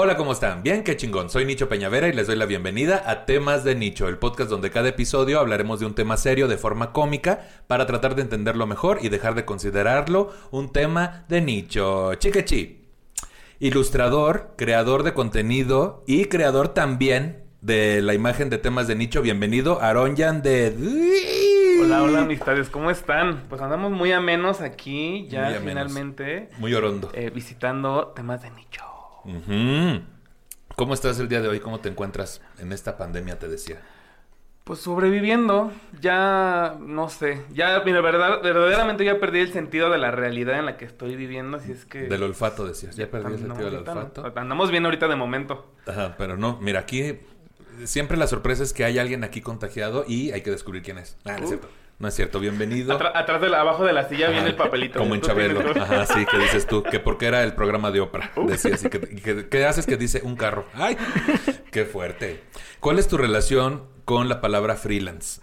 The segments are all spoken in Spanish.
Hola, ¿cómo están? Bien, qué chingón. Soy Nicho Peñavera y les doy la bienvenida a Temas de Nicho, el podcast donde cada episodio hablaremos de un tema serio de forma cómica para tratar de entenderlo mejor y dejar de considerarlo un tema de nicho. Chiquechi. Ilustrador, creador de contenido y creador también de la imagen de temas de nicho. Bienvenido, Aronjan de... Hola, hola amistades, ¿cómo están? Pues andamos muy amenos aquí, ya Muy amenos. finalmente Muy orondo. eh, visitando temas de nicho. ¿Cómo estás el día de hoy? ¿Cómo te encuentras en esta pandemia, te decía? Pues sobreviviendo, ya no sé, ya mira, verdad, verdaderamente ya perdí el sentido de la realidad en la que estoy viviendo, así es que... Del olfato, decías. Ya perdí el sentido del no. olfato. Andamos bien ahorita de momento. Ajá, pero no, mira, aquí siempre la sorpresa es que hay alguien aquí contagiado y hay que descubrir quién es. Ah, es cierto. No es cierto, bienvenido. Atra- atrás de la, abajo de la silla Ajá, viene el papelito. Como en tienes Chabelo. Ajá, sí, que dices tú, que porque era el programa de Oprah. Decías, y que, y que- ¿qué haces que dice un carro? ¡Ay! ¡Qué fuerte! ¿Cuál es tu relación con la palabra freelance?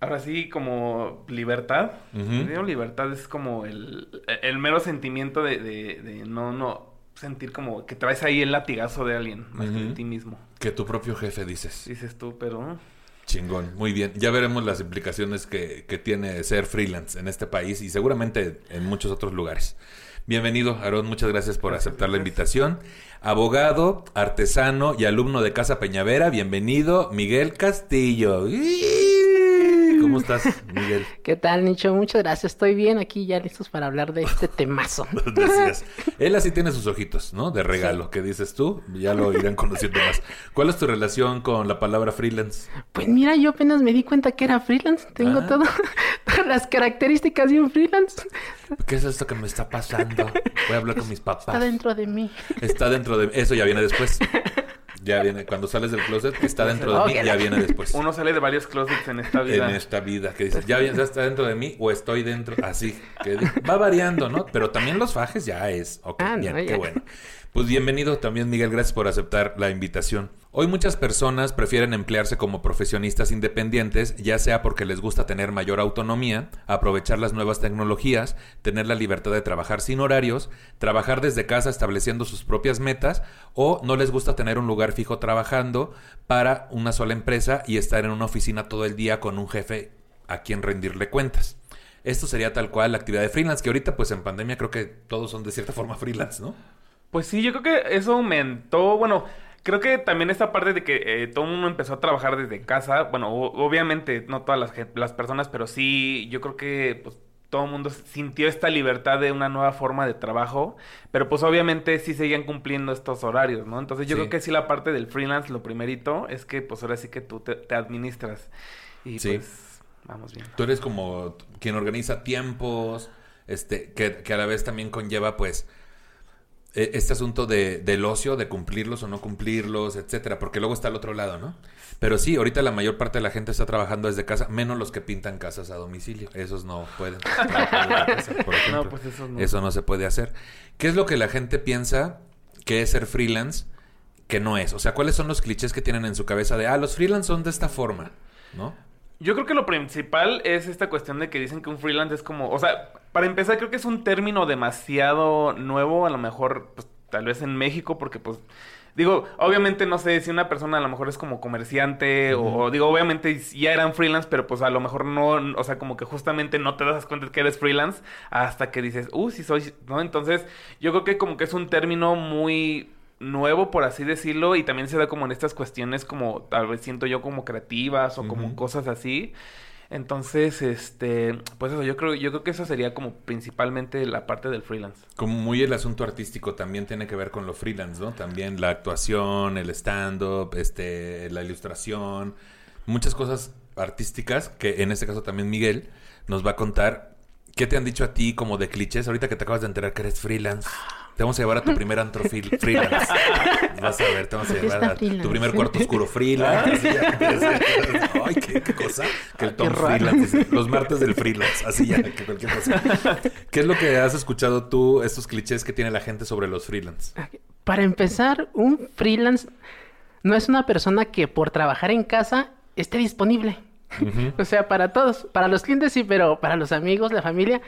Ahora sí, como libertad. Ujú. Digo, libertad es como el, el mero sentimiento de, de- de no, no sentir como que traes ahí el latigazo de alguien, más que de ti mismo. Que tu propio jefe dices. Dices tú, pero... Chingón, muy bien. Ya veremos las implicaciones que, que tiene ser freelance en este país y seguramente en muchos otros lugares. Bienvenido, Aarón. Muchas gracias por Gracias, aceptar la invitación. Abogado, artesano y alumno de Casa Peñavera. Bienvenido, Miguel Castillo. ¿Cómo estás, Miguel? ¿Qué tal, Nicho? Muchas gracias. Estoy bien aquí ya listos para hablar de este temazo. Decías. Él así tiene sus ojitos, ¿no? De regalo, que dices tú. Ya lo irán conociendo más. ¿Cuál es tu relación con la palabra freelance? Pues mira, yo apenas me di cuenta que era freelance. Tengo Ah. todo- todas las características de un freelance. ¿Qué es esto que me está pasando? Voy a hablar con mis papás. Está dentro de mí. Está dentro de Eso ya viene después. Ya viene. Cuando sales del closet, está dentro de mí, ya viene después. Uno sale de varios closets en esta vida. En esta vida, que dices, ya, viene- ya está dentro de mí o estoy dentro. Así, que va variando, ¿no? Pero también los fajes ya es. Ok, Ah, no, bien, ya. qué bueno. Pues bienvenido también, Miguel. Gracias por aceptar la invitación. Hoy muchas personas prefieren emplearse como profesionistas independientes, ya sea porque les gusta tener mayor autonomía, aprovechar las nuevas tecnologías, tener la libertad de trabajar sin horarios, trabajar desde casa estableciendo sus propias metas, o no les gusta tener un lugar fijo trabajando para una sola empresa y estar en una oficina todo el día con un jefe a quien rendirle cuentas. Esto sería tal cual la actividad de freelance, que ahorita pues en pandemia creo que todos son de cierta forma freelance, ¿no? Pues sí, yo creo que eso aumentó. Bueno, creo que también esta parte de que eh, todo el mundo empezó a trabajar desde casa. Bueno, obviamente no todas las, las personas, pero sí, yo creo que pues, todo el mundo sintió esta libertad de una nueva forma de trabajo. Pero pues obviamente sí seguían cumpliendo estos horarios, ¿no? Entonces yo Sí. creo que sí la parte del freelance, lo primerito, es que pues ahora sí que tú te, te administras. Y Sí. pues vamos bien. Tú eres como quien organiza tiempos, este, que, que a la vez también conlleva, pues, este asunto de, del ocio, de cumplirlos o no cumplirlos, etcétera, porque luego está al otro lado, ¿no? Pero sí, ahorita la mayor parte de la gente está trabajando desde casa, menos los que pintan casas a domicilio. Esos no pueden casa, por. No, pues eso no. Eso no se puede hacer. ¿Qué es lo que la gente piensa que es ser freelance que no es? O sea, ¿cuáles son los clichés que tienen en su cabeza de, ah, los freelance son de esta forma, ¿no? Yo creo que lo principal es esta cuestión de que dicen que un freelance es como, o sea, para empezar creo que es un término demasiado nuevo, a lo mejor, pues tal vez en México, porque pues, digo, obviamente no sé si una persona a lo mejor es como comerciante o, o digo, obviamente ya eran freelance, pero pues a lo mejor no, o sea, como que justamente no te das cuenta que eres freelance hasta que dices, uh, sí soy, ¿no? Entonces, yo creo que como que es un término muy nuevo, por así decirlo, y también se da como en estas cuestiones como, tal vez siento yo como creativas o como cosas así. Entonces, este, pues eso, yo creo, yo creo que eso sería como principalmente la parte del freelance. Como muy el asunto artístico también tiene que ver con lo freelance, ¿no? También la actuación, el stand-up, este, la ilustración, muchas cosas artísticas que en este caso también Miguel nos va a contar. ¿Qué te han dicho a ti como de clichés ahorita que te acabas de enterar que eres freelance? Te vamos a llevar a tu primer antro freel- freelance. Vas a ver, te vamos a ¿Qué llevar a tu primer cuarto oscuro freelance. Ay, ¿qué, qué cosa. Que el Tom freelance. Los martes del freelance. Así ya, que cualquier cosa. ¿Qué es lo que has escuchado tú, estos clichés que tiene la gente sobre los freelance? Para empezar, un freelance no es una persona que por trabajar en casa esté disponible. O sea, para todos, para los clientes sí, pero para los amigos, la familia,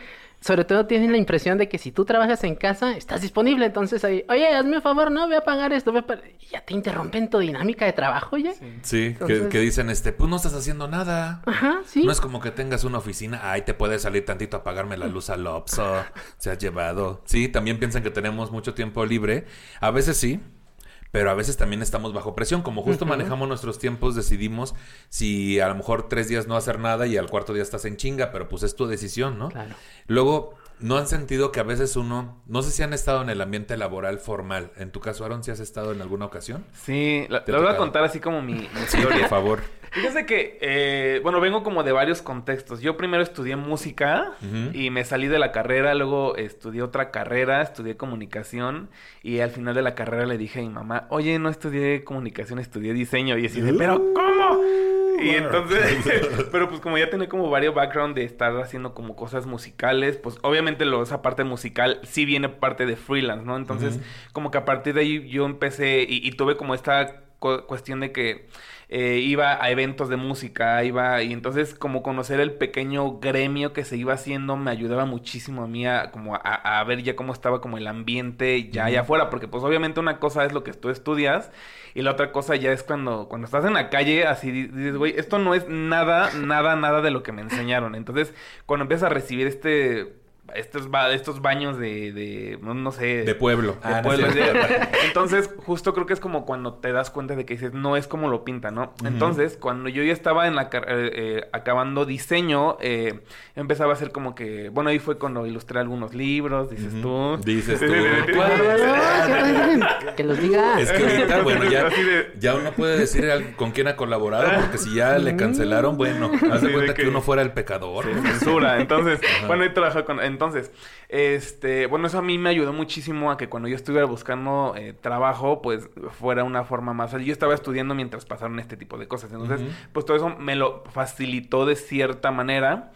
sobre todo tienen la impresión de que si tú trabajas en casa, estás disponible. Entonces ahí, oye, hazme un favor, no, voy a pagar esto, voy a pagar-". Y ya te interrumpen tu dinámica de trabajo ya. Sí, que, Entonces- que dicen, este, pues no estás haciendo nada. Ajá, sí. No es como que tengas una oficina, ay, te puedes salir tantito a apagarme la luz al Oxxo, se has llevado. Sí, también piensan que tenemos mucho tiempo libre. A veces sí, pero a veces también estamos bajo presión. Como justo manejamos nuestros tiempos, decidimos si a lo mejor tres días no hacer nada y al cuarto día estás en chinga, pero pues es tu decisión, ¿no? Claro. Luego, ¿no han sentido que a veces uno, no sé si han estado en el ambiente laboral formal? En tu caso, Aaron, ¿si has estado en alguna ocasión? Sí, la, Te les voy a contar así como mi, mi Sí, por favor. Fíjese que, eh, bueno, vengo como de varios contextos. Yo primero estudié música y me salí de la carrera, luego estudié otra carrera, estudié comunicación y al final de la carrera le dije a mi mamá, oye, no estudié comunicación, estudié diseño. Y así de, pero ¿cómo? Y entonces, pero pues como ya tenía como varios background de estar haciendo como cosas musicales, pues obviamente lo, esa parte musical sí viene parte de freelance, ¿no? Entonces, como que a partir de ahí yo empecé y, y tuve como esta cu- cuestión de que eh, iba a eventos de música, iba y entonces como conocer el pequeño gremio que se iba haciendo me ayudaba muchísimo a mí a, como a, a ver ya cómo estaba como el ambiente ya allá afuera, porque pues obviamente una cosa es lo que tú estudias y la otra cosa ya es cuando, cuando estás en la calle así di- dices, güey, esto no es nada, nada, nada de lo que me enseñaron. Entonces cuando empiezas a recibir este... Estos, ba- estos baños de, de, no, sé... De pueblo. de Ah, pueblo, Entonces, justo creo que es como cuando te das cuenta de que dices, no es como lo pinta, ¿no? Entonces, cuando yo ya estaba en la car- eh, eh, acabando diseño, eh, empezaba a hacer como que, bueno, ahí fue cuando ilustré algunos libros, dices tú. Dices Sí, tú. sí, sí, sí. Claro, que los diga. Es que ahorita, bueno, ya, ya uno puede decir con quién ha colaborado, porque si ya le cancelaron, bueno, haz Sí, de cuenta que que- uno fuera el pecador. censura. Entonces, bueno, ahí trabajé con. Entonces, este, bueno, eso a mí me ayudó muchísimo a que cuando yo estuviera buscando eh, trabajo, pues fuera una forma más. Yo estaba estudiando mientras pasaron este tipo de cosas. Entonces, pues todo eso me lo facilitó de cierta manera.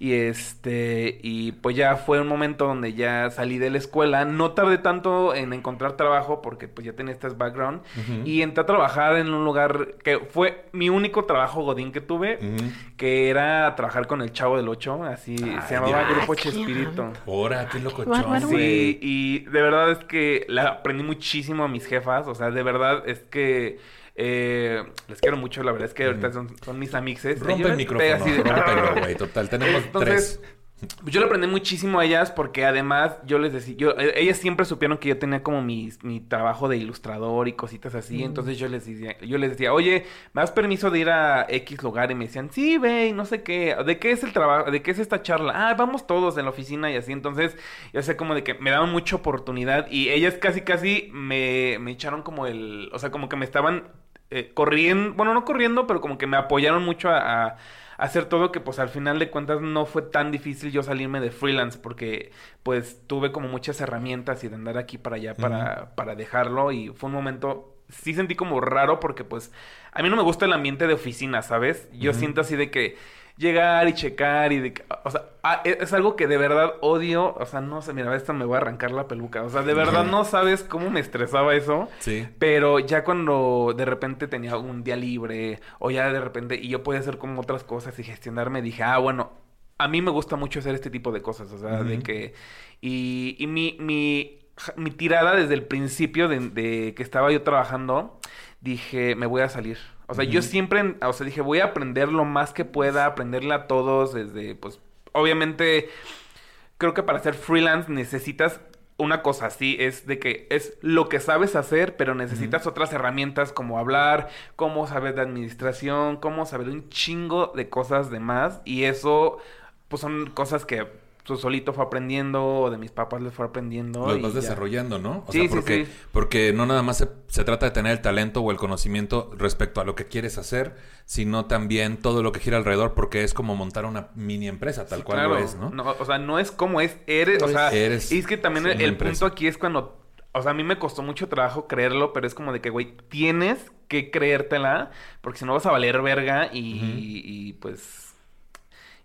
Y este, y pues ya fue un momento donde ya salí de la escuela. No tardé tanto en encontrar trabajo porque pues ya tenía este background. Y entré a trabajar en un lugar que fue mi único trabajo godín que tuve que era trabajar con el Chavo del Ocho, así Ay, se llamaba Dios. Grupo Chespirito. Ahora, qué locochón. Sí, y de verdad es que la aprendí muchísimo a mis jefas, o sea, de verdad es que eh, les quiero mucho, la verdad es que ahorita son, son mis amixes. Rompe el micrófono, así de- rómpelo, güey. Total, tenemos Entonces, tres. yo le aprendí muchísimo a ellas porque además yo les decía, yo, eh, ellas siempre supieron que yo tenía como mi, mi trabajo de ilustrador y cositas así, entonces yo les decía, yo les decía, oye, ¿me das permiso de ir a X lugar? Y me decían, sí, ve, y no sé qué, ¿de qué es el trabajo? ¿De qué es esta charla? Ah, vamos todos en la oficina y así, entonces yo sé como de que me daban mucha oportunidad y ellas casi, casi me, me echaron como el, o sea, como que me estaban eh, corriendo, bueno, no corriendo, pero como que me apoyaron mucho a, a hacer todo que pues al final de cuentas no fue tan difícil yo salirme de freelance porque pues tuve como muchas herramientas y de andar aquí para allá para, para dejarlo y fue un momento sí sentí como raro porque pues a mí no me gusta el ambiente de oficina, ¿sabes? Yo siento así de que llegar y checar y de que, o sea, ah, es es algo que de verdad odio, o sea, no sé, mira, esta me voy a arrancar la peluca, o sea, de verdad no sabes cómo me estresaba eso. Sí. Pero ya cuando de repente tenía un día libre o ya de repente y yo podía hacer como otras cosas y gestionarme, dije, ah, bueno, a mí me gusta mucho hacer este tipo de cosas, o sea, de que... Y, y mi, mi, mi tirada desde el principio de, de que estaba yo trabajando, dije, me voy a salir. O sea, yo siempre, o sea, dije, voy a aprender lo más que pueda, aprenderle a todos desde, pues, obviamente, creo que para ser freelance necesitas una cosa así, es de que es lo que sabes hacer, pero necesitas otras herramientas como hablar, cómo saber de administración, cómo saber un chingo de cosas de más. Y eso, pues son cosas que tú solito fue aprendiendo, o de mis papás les fue aprendiendo. Los y vas ya. desarrollando, ¿no? O Sí, sea, sí, porque, sí. porque no nada más se, se trata de tener el talento o el conocimiento respecto a lo que quieres hacer, sino también todo lo que gira alrededor, porque es como montar una mini empresa, tal Sí, cual claro. lo es, ¿no? O sea, no es como es, eres, o sea, Eres y es que también el, punto aquí es cuando, o sea, a mí me costó mucho trabajo creerlo, pero es como de que, güey, tienes que creértela, porque si no vas a valer verga y, y, pues,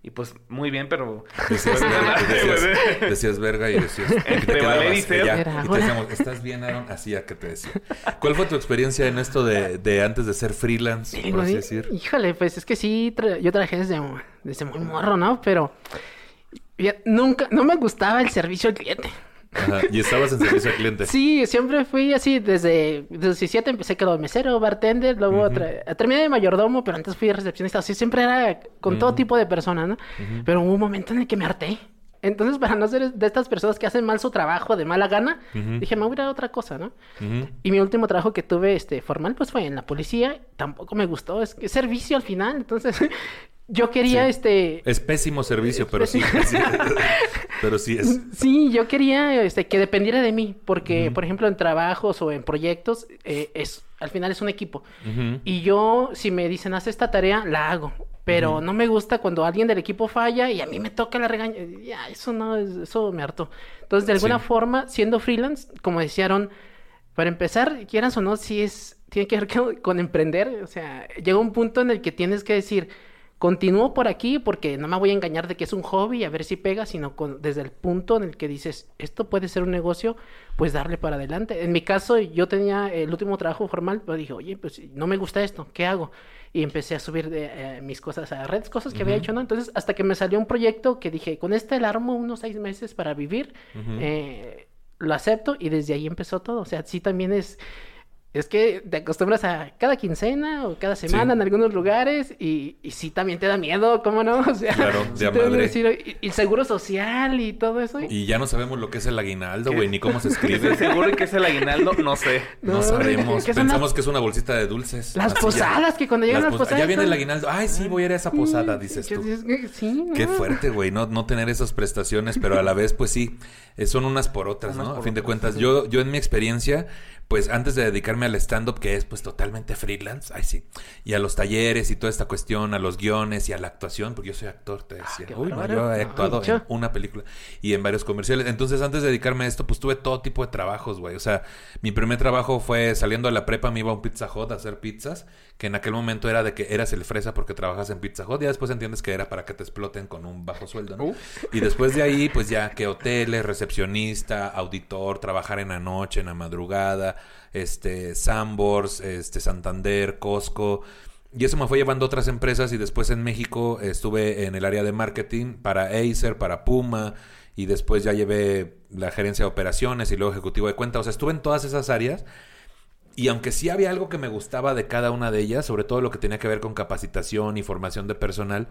y pues muy bien, pero... Decías, verga, y decías, decías verga y decías... y te Entre quedabas valer y y te decíamos, ¿estás bien, Aaron? Así a que te decía. ¿Cuál fue tu experiencia en esto de, de antes de ser freelance, Sí, por así decir? Híjole, pues es que sí, tra- yo trabajé desde, desde muy morro, ¿no? Pero ya nunca, no me gustaba el servicio al cliente. Ajá, Y estabas en servicio al cliente. Sí, siempre fui así, desde, desde 17 empecé como mesero, bartender, luego tra- terminé de mayordomo, pero antes fui recepcionista, así siempre era con todo tipo de personas, ¿no? Pero hubo un momento en el que me harté. Entonces, para no ser de estas personas que hacen mal su trabajo de mala gana, dije, me voy a ir a otra cosa, ¿no? Ujú. Y mi último trabajo que tuve este, formal, pues fue en la policía. Tampoco me gustó, es que es servicio al final. Entonces, yo quería, Sí. este... Es pésimo servicio, pero sí. sí. pero sí es. Sí, yo quería este, que dependiera de mí, porque, por ejemplo, en trabajos o en proyectos, eh, es al final es un equipo. Y yo, si me dicen, haz esta tarea, la hago. Pero no me gusta cuando alguien del equipo falla y a mí me toca la regaña. Ya, eso no, es- eso me hartó. Entonces, de alguna Sí. forma, siendo freelance, como decían, para empezar, quieras o no, sí es, tiene que ver con emprender. O sea, llega un punto en el que tienes que decir, continúo por aquí porque no me voy a engañar de que es un hobby a ver si pega, sino con, desde el punto en el que dices, esto puede ser un negocio, pues darle para adelante. En mi caso, yo tenía el último trabajo formal, pero dije, oye, pues no me gusta esto, ¿qué hago? Y empecé a subir de, eh, mis cosas a redes, cosas que había hecho, ¿no? Entonces, hasta que me salió un proyecto que dije, con este le armo unos seis meses para vivir, eh, lo acepto y desde ahí empezó todo. O sea, sí también es... Es que te acostumbras a cada quincena o cada semana Sí. en algunos lugares y, y sí también te da miedo, ¿cómo no? O sea, Claro, de madre. decir, y, y el seguro social y todo eso. y- Y ya no sabemos lo que es el aguinaldo, ¿Qué? güey, ni cómo se ¿Estoy escribe. seguro que es el aguinaldo? No sé. No, No, sabemos. ¿qué Pensamos las- que es una bolsita de dulces. Las Así ya. posadas, que cuando llegan Las las pos- posadas. Ya viene el aguinaldo. Ay, sí, voy a ir a esa posada, dices tú. Sí, Qué no. fuerte, güey, no, no tener esas prestaciones, pero a la vez, pues sí, eh, son unas por otras, Unas ¿no? A fin de cuentas, sí. yo, yo en mi experiencia, pues antes de dedicarme al stand-up, que es pues totalmente freelance, ay sí, y a los talleres y toda esta cuestión, a los guiones y a la actuación, porque yo soy actor, te decía. Uy, no, bárbaro. yo he actuado en una película y en varios comerciales. Entonces, antes de dedicarme a esto, pues tuve todo tipo de trabajos, güey. O sea, mi primer trabajo fue saliendo de la prepa, me iba a un Pizza Hut a hacer pizzas, que en aquel momento era de que eras el fresa porque trabajas en Pizza Hut, y ya después entiendes que era para que te exploten con un bajo sueldo, ¿no? Uh. Y después de ahí, pues ya que hoteles, recepcionista, auditor, trabajar en la noche, en la madrugada, este, Sambors, este, Santander, Costco. Y eso me fue llevando a otras empresas y después en México estuve en el área de marketing para Acer, para Puma y después ya llevé la gerencia de operaciones y luego ejecutivo de cuenta. O sea, estuve en todas esas áreas y aunque sí había algo que me gustaba de cada una de ellas, sobre todo lo que tenía que ver con capacitación y formación de personal,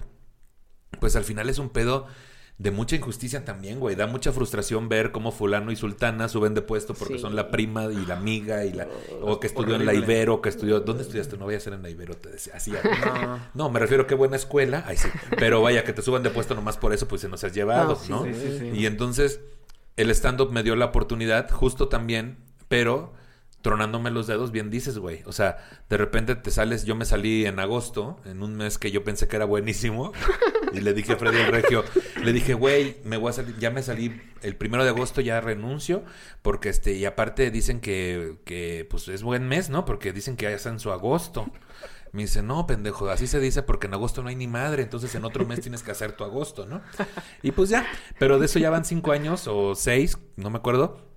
pues al final es un pedo de mucha injusticia también, güey. Da mucha frustración ver cómo fulano y sultana suben de puesto porque Sí. son la prima y la amiga y la... O que estudió en la. Ibero, que estudió... ¿Dónde estudiaste? No voy a ser en la Ibero, te decía. Así. No. No, me refiero a qué buena escuela. Ay, sí. Pero vaya, que te suban de puesto nomás por eso, pues se nos has llevado, No, sí, ¿no? sí, sí, sí. Y entonces el stand-up me dio la oportunidad, justo también, pero tronándome los dedos, bien dices, güey. O sea, de repente te sales, yo me salí en agosto, en un mes que yo pensé que era buenísimo, y le dije a Freddy el Regio, le dije, güey, me voy a salir, ya me salí el primero de agosto, ya renuncio, porque este, y aparte dicen que, que pues es buen mes, ¿no? Porque dicen que ya en su agosto. Me dice, no, pendejo, así se dice porque en agosto no hay ni madre, entonces en otro mes tienes que hacer tu agosto, ¿no? Y pues ya, pero de eso ya van cinco años o seis, no me acuerdo.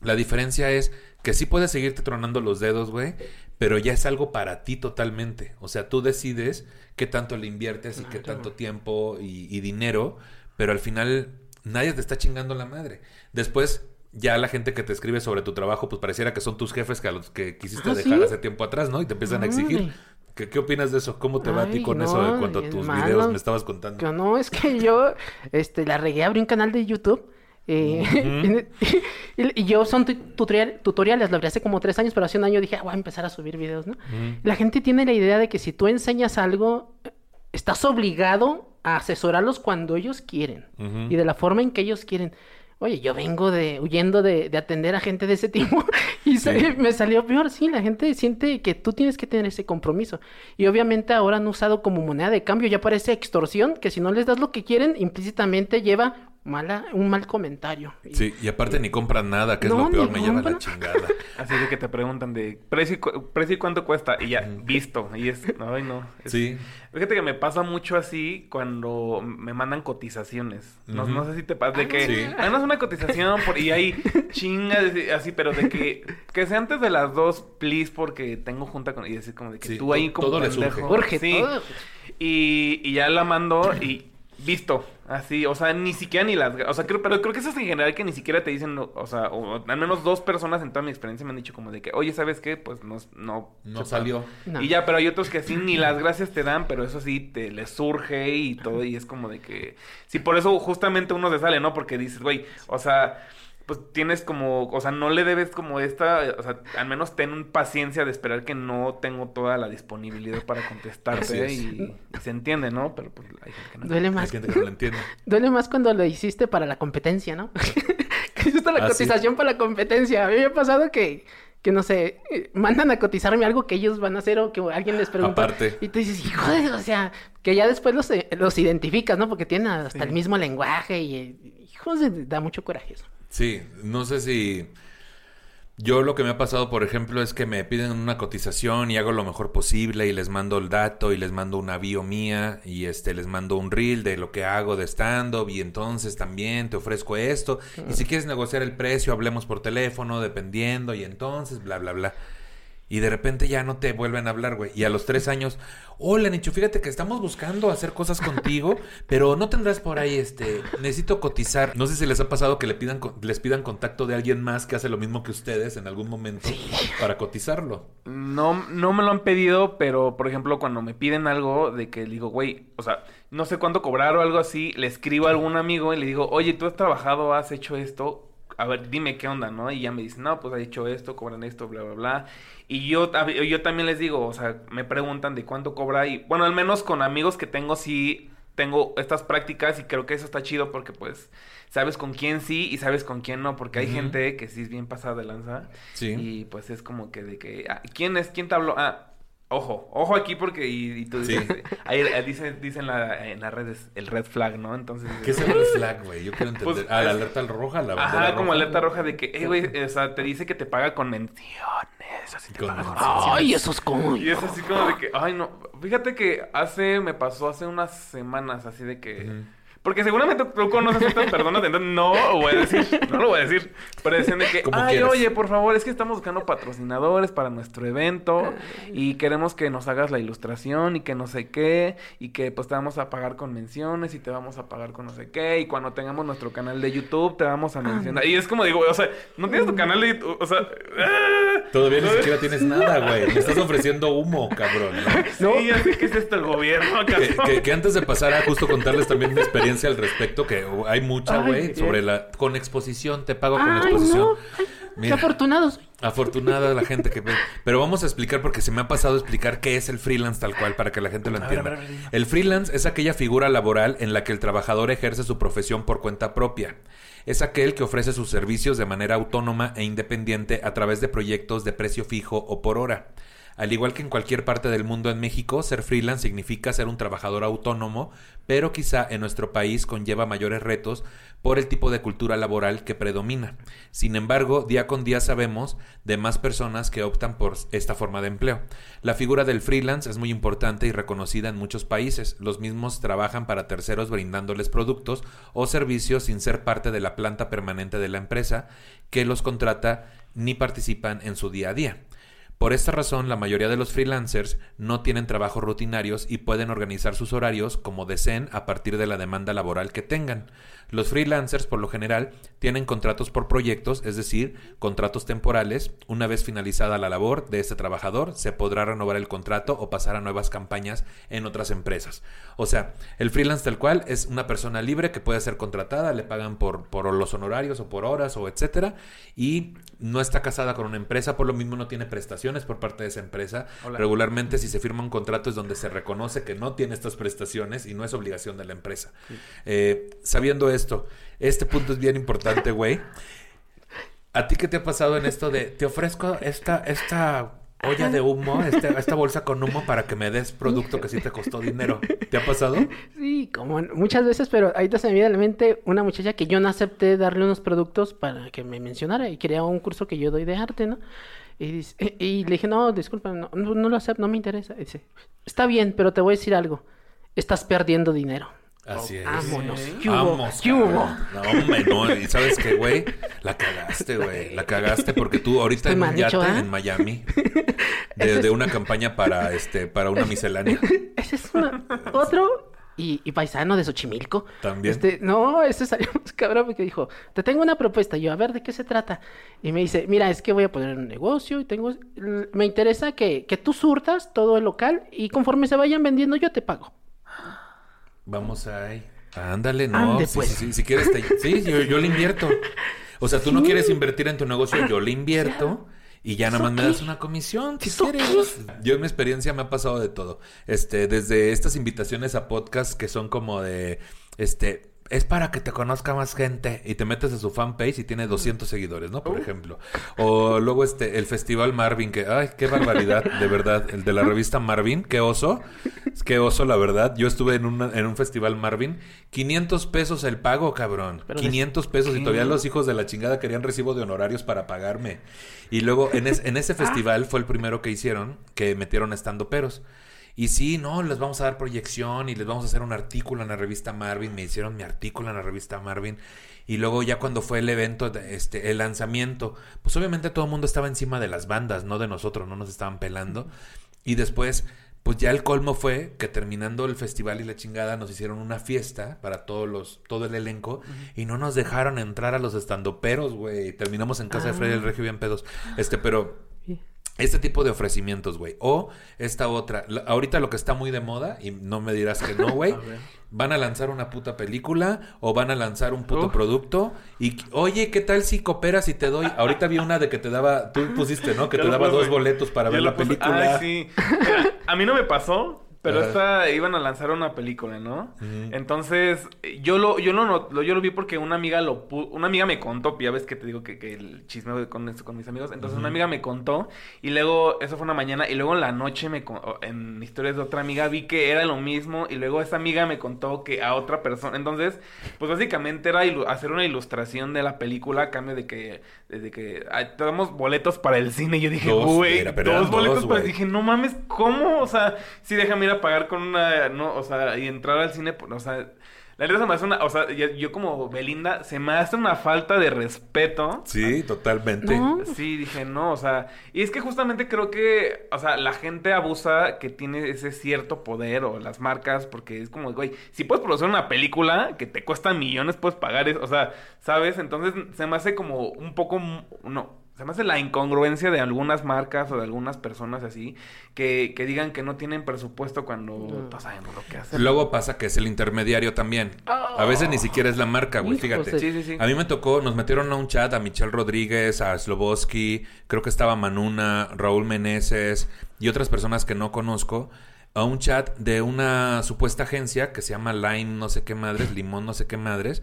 La diferencia es que sí puedes seguirte tronando los dedos, güey, pero ya es algo para ti totalmente. O sea, tú decides qué tanto le inviertes y qué tanto tiempo y, y dinero, pero al final nadie te está chingando la madre. Después, ya la gente que te escribe sobre tu trabajo, pues pareciera que son tus jefes que a los que quisiste Ah, dejar ¿sí? hace tiempo atrás, ¿no? Y te empiezan a exigir. ¿Qué, qué opinas de eso? ¿Cómo te va a ti con eso de cuando tus videos me estabas contando? Que no, es que yo este, la regué, abrí un canal de YouTube. Eh, Y, y yo son tu- tutorial- tutoriales, lo abrí hace como tres años, pero hace un año dije, ah, voy a empezar a subir videos, ¿no? La gente tiene la idea de que si tú enseñas algo, estás obligado a asesorarlos cuando ellos quieren y de la forma en que ellos quieren. Oye, yo vengo de huyendo de, de atender a gente de ese tipo y Sí. me salió peor. Sí, la gente siente que tú tienes que tener ese compromiso. Y obviamente ahora han usado como moneda de cambio, ya parece extorsión, que si no les das lo que quieren, implícitamente lleva mala, un mal comentario. Y- Sí, y aparte ni compran nada, que es lo peor, me lleva la chingada. Así de que te preguntan de precio y, cu- precio y cuánto cuesta y ya, visto. Y es, ay no. Es- Sí. Fíjate que me pasa mucho así cuando me mandan cotizaciones. No, sé si te pasa de que Sí. mandas una cotización por, y hay chingas así, pero de que que sea antes de las dos, please, porque tengo junta con y decir como de que Sí, tú ahí como todo le pendejo. surge. Urge Sí. todo. Y, y ya la mando y visto. Así, o sea, ni siquiera ni las... O sea, creo, pero creo que eso es en general que ni siquiera te dicen, o sea, o al menos dos personas en toda mi experiencia me han dicho como de que, oye, ¿sabes qué? Pues no... No, No sepa". salió. No. Y ya, pero hay otros que sí ni las gracias te dan, pero eso sí te les surge y todo, y es como de que... Sí, por eso justamente uno se sale, ¿no? Porque dices, güey, o sea, pues tienes como, o sea, no le debes como esta, o sea, al menos ten paciencia de esperar que no tengo toda la disponibilidad para contestarte es. y, y se entiende, ¿no? Pero pues hay gente que no. Duele Hay más. gente que no lo entiende. Duele más cuando lo hiciste para la competencia, ¿no? que hiciste la Ah, sí. cotización para la competencia. A mí me ha pasado que, que no sé, eh, mandan a cotizarme algo que ellos van a hacer o que alguien les pregunta. Aparte. Y tú dices, hijo de, o sea, que ya después los, eh, los identificas, ¿no? Porque tienen hasta Sí. el mismo lenguaje y, eh, hijos, de- da mucho coraje eso. Sí, no sé si... Yo lo que me ha pasado, por ejemplo, es que me piden una cotización y hago lo mejor posible y les mando el dato y les mando una bio mía y este les mando un reel de lo que hago de stand-up y entonces también te ofrezco esto y si quieres negociar el precio hablemos por teléfono dependiendo y entonces bla bla bla. Y de repente ya no te vuelven a hablar, güey. Y a los tres años, hola Nicho, fíjate que estamos buscando hacer cosas contigo, pero no tendrás por ahí, este, necesito cotizar. No sé si les ha pasado que le pidan, les pidan contacto de alguien más que hace lo mismo que ustedes en algún momento para cotizarlo. No, no me lo han pedido, pero por ejemplo, cuando me piden algo de que digo, güey, o sea, no sé cuánto cobrar o algo así, le escribo a algún amigo y le digo, oye, tú has trabajado, has hecho esto, a ver, dime qué onda, ¿no? Y ya me dicen, no, pues ha hecho esto, cobran esto, bla, bla, bla. Y yo, yo también les digo, o sea, me preguntan de cuánto cobra y, bueno, al menos con amigos que tengo, sí tengo estas prácticas y creo que eso está chido porque pues sabes con quién sí y sabes con quién no, porque hay gente que sí es bien pasada de lanza. Sí. Y pues es como que de que, ah, ¿quién es? ¿Quién te habló? Ah, ojo, ojo aquí porque, y, y tú Sí. dices, ahí eh, dicen, dicen la, en las redes el red flag, ¿no? Entonces... ¿Qué es el red flag, güey? Yo quiero entender. Pues, ah, la es- alerta roja, la Ajá, como roja. alerta roja de que, eh, güey, o sea, te dice que te paga con menciones, así te Con paga con menciones. menciones. Ay, esos como... Y es así como de que, ay, no. Fíjate que hace, me pasó hace unas semanas así de que. Porque seguramente tú conoces a estas personas, entonces no lo voy a decir, no lo voy a decir. Pero decían de que, Como ay, oye, por favor, es que estamos buscando patrocinadores para nuestro evento y queremos que nos hagas la ilustración y que no sé qué y que pues te vamos a pagar con menciones y te vamos a pagar con no sé qué y cuando tengamos nuestro canal de YouTube te vamos a mencionar. Y es como digo, o sea, no tienes tu canal de YouTube, o sea... ¡ah! Todavía ni No, siquiera tienes nada, güey. Me estás ofreciendo humo, cabrón. ¿no? Sí, ya sé que es esto el gobierno, Que, ¿acaso? que- que antes de pasar a justo contarles también una experiencia al respecto, que hay mucha, güey, sobre la... Con exposición, te pago con Ay, exposición. no. Ay, qué. Afortunada la gente que ve. Pero vamos a explicar porque se me ha pasado a explicar qué es el freelance tal cual para que la gente lo A ver, entienda. a ver, a ver, dime. El freelance es aquella figura laboral en la que el trabajador ejerce su profesión por cuenta propia. Es aquel que ofrece sus servicios de manera autónoma e independiente a través de proyectos de precio fijo o por hora. Al igual que en cualquier parte del mundo en México, ser freelance significa ser un trabajador autónomo, pero quizá en nuestro país conlleva mayores retos por el tipo de cultura laboral que predomina. Sin embargo, día con día sabemos de más personas que optan por esta forma de empleo. La figura del freelance es muy importante y reconocida en muchos países. Los mismos trabajan para terceros brindándoles productos o servicios sin ser parte de la planta permanente de la empresa que los contrata ni participan en su día a día. Por esta razón, la mayoría de los freelancers no tienen trabajos rutinarios y pueden organizar sus horarios como deseen a partir de la demanda laboral que tengan. Los freelancers, por lo general, tienen contratos por proyectos, es decir, contratos temporales. Una vez finalizada la labor de este trabajador, se podrá renovar el contrato o pasar a nuevas campañas en otras empresas. O sea, el freelance tal cual es una persona libre que puede ser contratada, le pagan por, por los honorarios o por horas o etcétera, y no está casada con una empresa, por lo mismo no tiene prestaciones por parte de esa empresa. Regularmente, si se firma un contrato es donde se reconoce que no tiene estas prestaciones y no es obligación de la empresa. Eh, sabiendo esto, este punto es bien importante, güey. ¿A ti qué te ha pasado en esto de te ofrezco esta, esta olla de humo, este, esta bolsa con humo para que me des producto que sí te costó dinero? ¿Te ha pasado? Sí, como muchas veces, pero ahorita se me viene a la mente una muchacha que yo no acepté darle unos productos para que me mencionara y quería un curso que yo doy de arte, ¿no? Y, y le dije, no, disculpa, no, no, lo acepto, no me interesa. dice, está bien, pero te voy a decir algo. Estás perdiendo dinero. Así es. Vámonos. ¿Qué hubo? ¿Qué hubo? No, hombre, no. Y sabes qué, güey, la cagaste, güey. La cagaste porque tú ahorita en un yate en Miami de, una campaña para este para una miscelánea. Ese es una... otro y, y, paisano de Xochimilco. También. Este, no, ese salió más cabrón porque dijo, te tengo una propuesta. Y yo, a ver, ¿de qué se trata? Y me dice, mira, es que voy a poner un negocio y tengo, me interesa que, que tú surtas todo el local y conforme se vayan vendiendo yo te pago. Vamos ahí. Ándale, no. pues. si quieres, sí, yo, yo, le invierto. O sea, tú no quieres invertir en tu negocio, yo le invierto. Y ya nada más me das una comisión, si quieres. Yo en mi experiencia me ha pasado de todo. Este, desde estas invitaciones a podcast que son como de, este, es para que te conozca más gente y te metes a su fanpage y tiene 200 seguidores, ¿no? Por ejemplo. O luego este el Festival Marvin que ay, qué barbaridad, de verdad, el de la revista Marvin, qué oso. Qué oso, la verdad. Yo estuve en, en un Festival Marvin, 500 pesos el pago, cabrón. 500 pesos y todavía los hijos de la chingada querían recibo de honorarios para pagarme. Y luego en, en ese festival fue el primero que hicieron que metieron estando peros. Y sí, no, les vamos a dar proyección y les vamos a hacer un artículo en la revista Marvin. Me hicieron mi artículo en la revista Marvin. Y luego ya cuando fue el evento, este, el lanzamiento, pues obviamente todo el mundo estaba encima de las bandas, no de nosotros, no nos estaban pelando. Y después, pues ya el colmo fue que terminando el festival y la chingada nos hicieron una fiesta para todos los, todo el elenco y no nos dejaron entrar a los estandoperos, güey. Terminamos en casa de Freddy el ah. Regio bien pedos. Este, pero este tipo de ofrecimientos, güey. O esta otra. ahorita lo que está muy de moda, y no me dirás que no, güey. van a lanzar una puta película o van a lanzar un puto producto. Y, oye, ¿qué tal si cooperas y te doy? Ahorita vi una de que te daba, tú pusiste, ¿no? Que te daba dos boletos para ver la película. sí. a mí no me pasó, pero esta iban a lanzar una película, ¿no? Entonces, yo lo, yo lo, yo lo vi porque una amiga lo una amiga me contó, ya ves que te digo que, que el chisme con, con mis amigos. Entonces una amiga me contó, y luego, eso fue una mañana, y luego en la noche me en historias de otra amiga vi que era lo mismo, y luego esa amiga me contó que a otra persona. Entonces, pues básicamente era hacer una ilustración de la película a cambio de que, desde que te damos boletos para el cine. Y yo dije, güey, dos boletos, pero dije, no mames, ¿cómo? O sea, sí, déjame pagar con una, no, o sea, y entrar al cine, o sea, la verdad se me hace una, o sea, yo, como Belinda, se me hace una falta de respeto. Sí, totalmente. Sí, dije, no, o sea, y es que justamente creo que, o sea, la gente abusa que tiene ese cierto poder o las marcas, porque es como, güey, si puedes producir una película que te cuesta millones, puedes pagar eso, o sea, ¿sabes? Entonces se me hace como un poco, no, me hace la incongruencia de algunas marcas o de algunas personas así que, que digan que no tienen presupuesto cuando no. sabemos lo que hacen. Luego pasa que es el intermediario también. A veces ni siquiera es la marca, güey, fíjate. Sí, sí, sí. A mí me tocó, nos metieron a un chat a Michelle Rodríguez, a Sloboski, creo que estaba Manuna, Raúl Meneses y otras personas que no conozco a un chat de una supuesta agencia que se llama Line no sé qué madres, Limón no sé qué madres,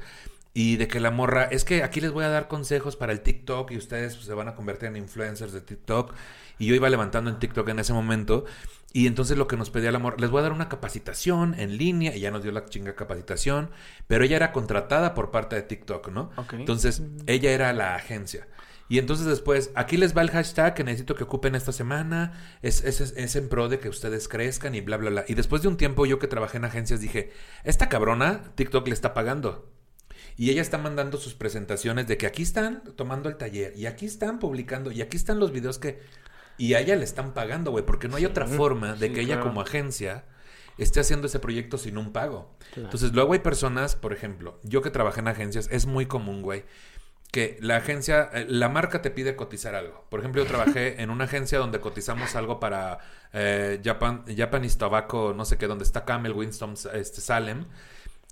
y de que la morra, es que aquí les voy a dar consejos para el TikTok y ustedes pues, se van a convertir en influencers de TikTok. Y yo iba levantando en TikTok en ese momento. Y entonces lo que nos pedía la morra, les voy a dar una capacitación en línea. Y ya nos dio la chinga capacitación. Pero ella era contratada por parte de TikTok, ¿no? Entonces ella era la agencia. Y entonces después, aquí les va el hashtag que necesito que ocupen esta semana. Es, es, es, en pro de que ustedes crezcan y bla, bla, bla. Y después de un tiempo yo que trabajé en agencias dije, esta cabrona TikTok le está pagando. Y ella está mandando sus presentaciones de que aquí están tomando el taller y aquí están publicando y aquí están los videos que... Y a ella le están pagando, güey, porque no hay otra forma de Sí, que ella claro. como agencia esté haciendo ese proyecto sin un pago. Claro. Entonces, luego hay personas, por ejemplo, yo que trabajé en agencias, es muy común, güey, que la agencia, eh, la marca te pide cotizar algo. Por ejemplo, yo trabajé en una agencia donde cotizamos algo para eh, Japan, Japanese Tobacco, no sé qué, donde está Camel, Winston, este, Salem.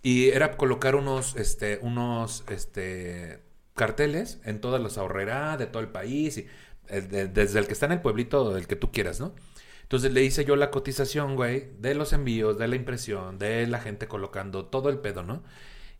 Y era colocar unos, este, unos, este, carteles en todas las ahorrera de todo el país y eh, de- desde el que está en el pueblito, el que tú quieras, ¿no? Entonces le hice yo la cotización, güey, de los envíos, de la impresión, de la gente colocando todo el pedo, ¿no?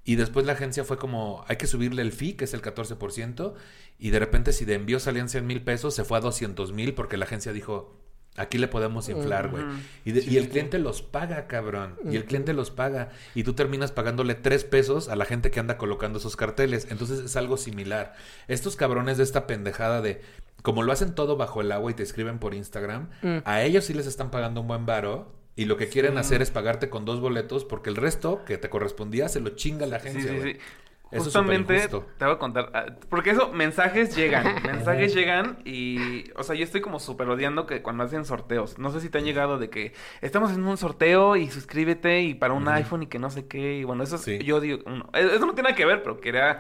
Y después la agencia fue como, hay que subirle el fee, que es el 14%, y de repente si de envío salían 100 mil pesos, se fue a 200 mil porque la agencia dijo, aquí le podemos inflar, güey. Y, de- y el cliente los paga, cabrón. Y el cliente los paga. Y tú terminas pagándole 3 pesos a la gente que anda colocando esos carteles. Entonces es algo similar. Estos cabrones de esta pendejada de... Como lo hacen todo bajo el agua y te escriben por Instagram, Mm. a ellos sí les están pagando un buen varo. Y lo que quieren hacer es pagarte con dos boletos porque el resto que te correspondía se lo chinga la agencia. sí, güey. sí. Eso es Justamente te voy a contar, ah, porque eso, mensajes llegan, mensajes llegan y, o sea, yo estoy como súper odiando que cuando hacen sorteos, no sé si te han llegado de que estamos en un sorteo y suscríbete y para un iPhone y que no sé qué, y bueno, eso es- Sí. yo digo, uno- eso no tiene nada que ver, pero quería,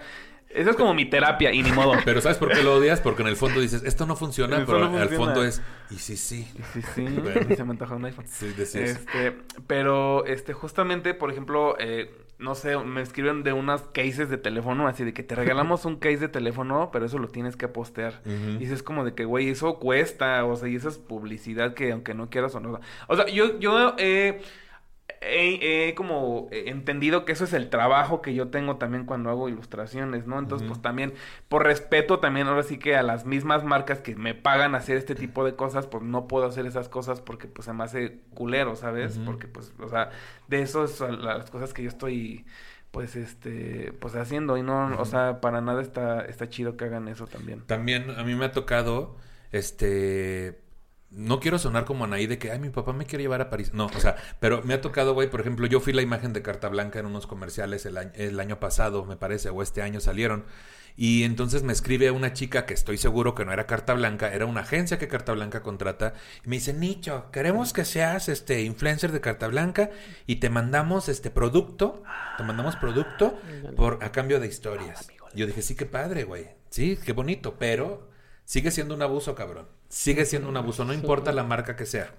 eso es como mi terapia y ni modo. Pero ¿sabes por qué lo odias? Porque en el fondo dices, esto no funciona, pero no al fondo es, y sí, sí. Sí, sí, Bueno. se me antoja un iPhone. Sí, decías. Este, pero este, justamente, por ejemplo, eh, no sé, me escriben de unas cases de teléfono, así de que te regalamos un case de teléfono, pero eso lo tienes que postear. Y es como de que, güey, eso cuesta, o sea, y eso es publicidad que aunque no quieras o no. O sea, yo, yo eh, he, he como entendido que eso es el trabajo que yo tengo también cuando hago ilustraciones, ¿no? Entonces, pues también, por respeto también ahora sí que a las mismas marcas que me pagan hacer este tipo de cosas, pues no puedo hacer esas cosas porque pues se me hace culero, ¿sabes? Porque pues, o sea, de eso son las cosas que yo estoy pues este pues haciendo y no, o sea, para nada está está chido que hagan eso también. También a mí me ha tocado, este, no quiero sonar como Anaí de que, ay, mi papá me quiere llevar a París. No, o sea, pero me ha tocado, güey, por ejemplo, yo fui la imagen de Carta Blanca en unos comerciales el año, el año pasado, me parece, o este año salieron. Y entonces me escribe una chica que estoy seguro que no era Carta Blanca, era una agencia que Carta Blanca contrata. Y me dice, Nicho, queremos que seas este influencer de Carta Blanca y te mandamos este producto, te mandamos producto por a cambio de historias. Yo dije, sí, qué padre, güey. Sí, qué bonito, pero sigue siendo un abuso, cabrón. Sigue siendo un abuso, no importa la marca que sea.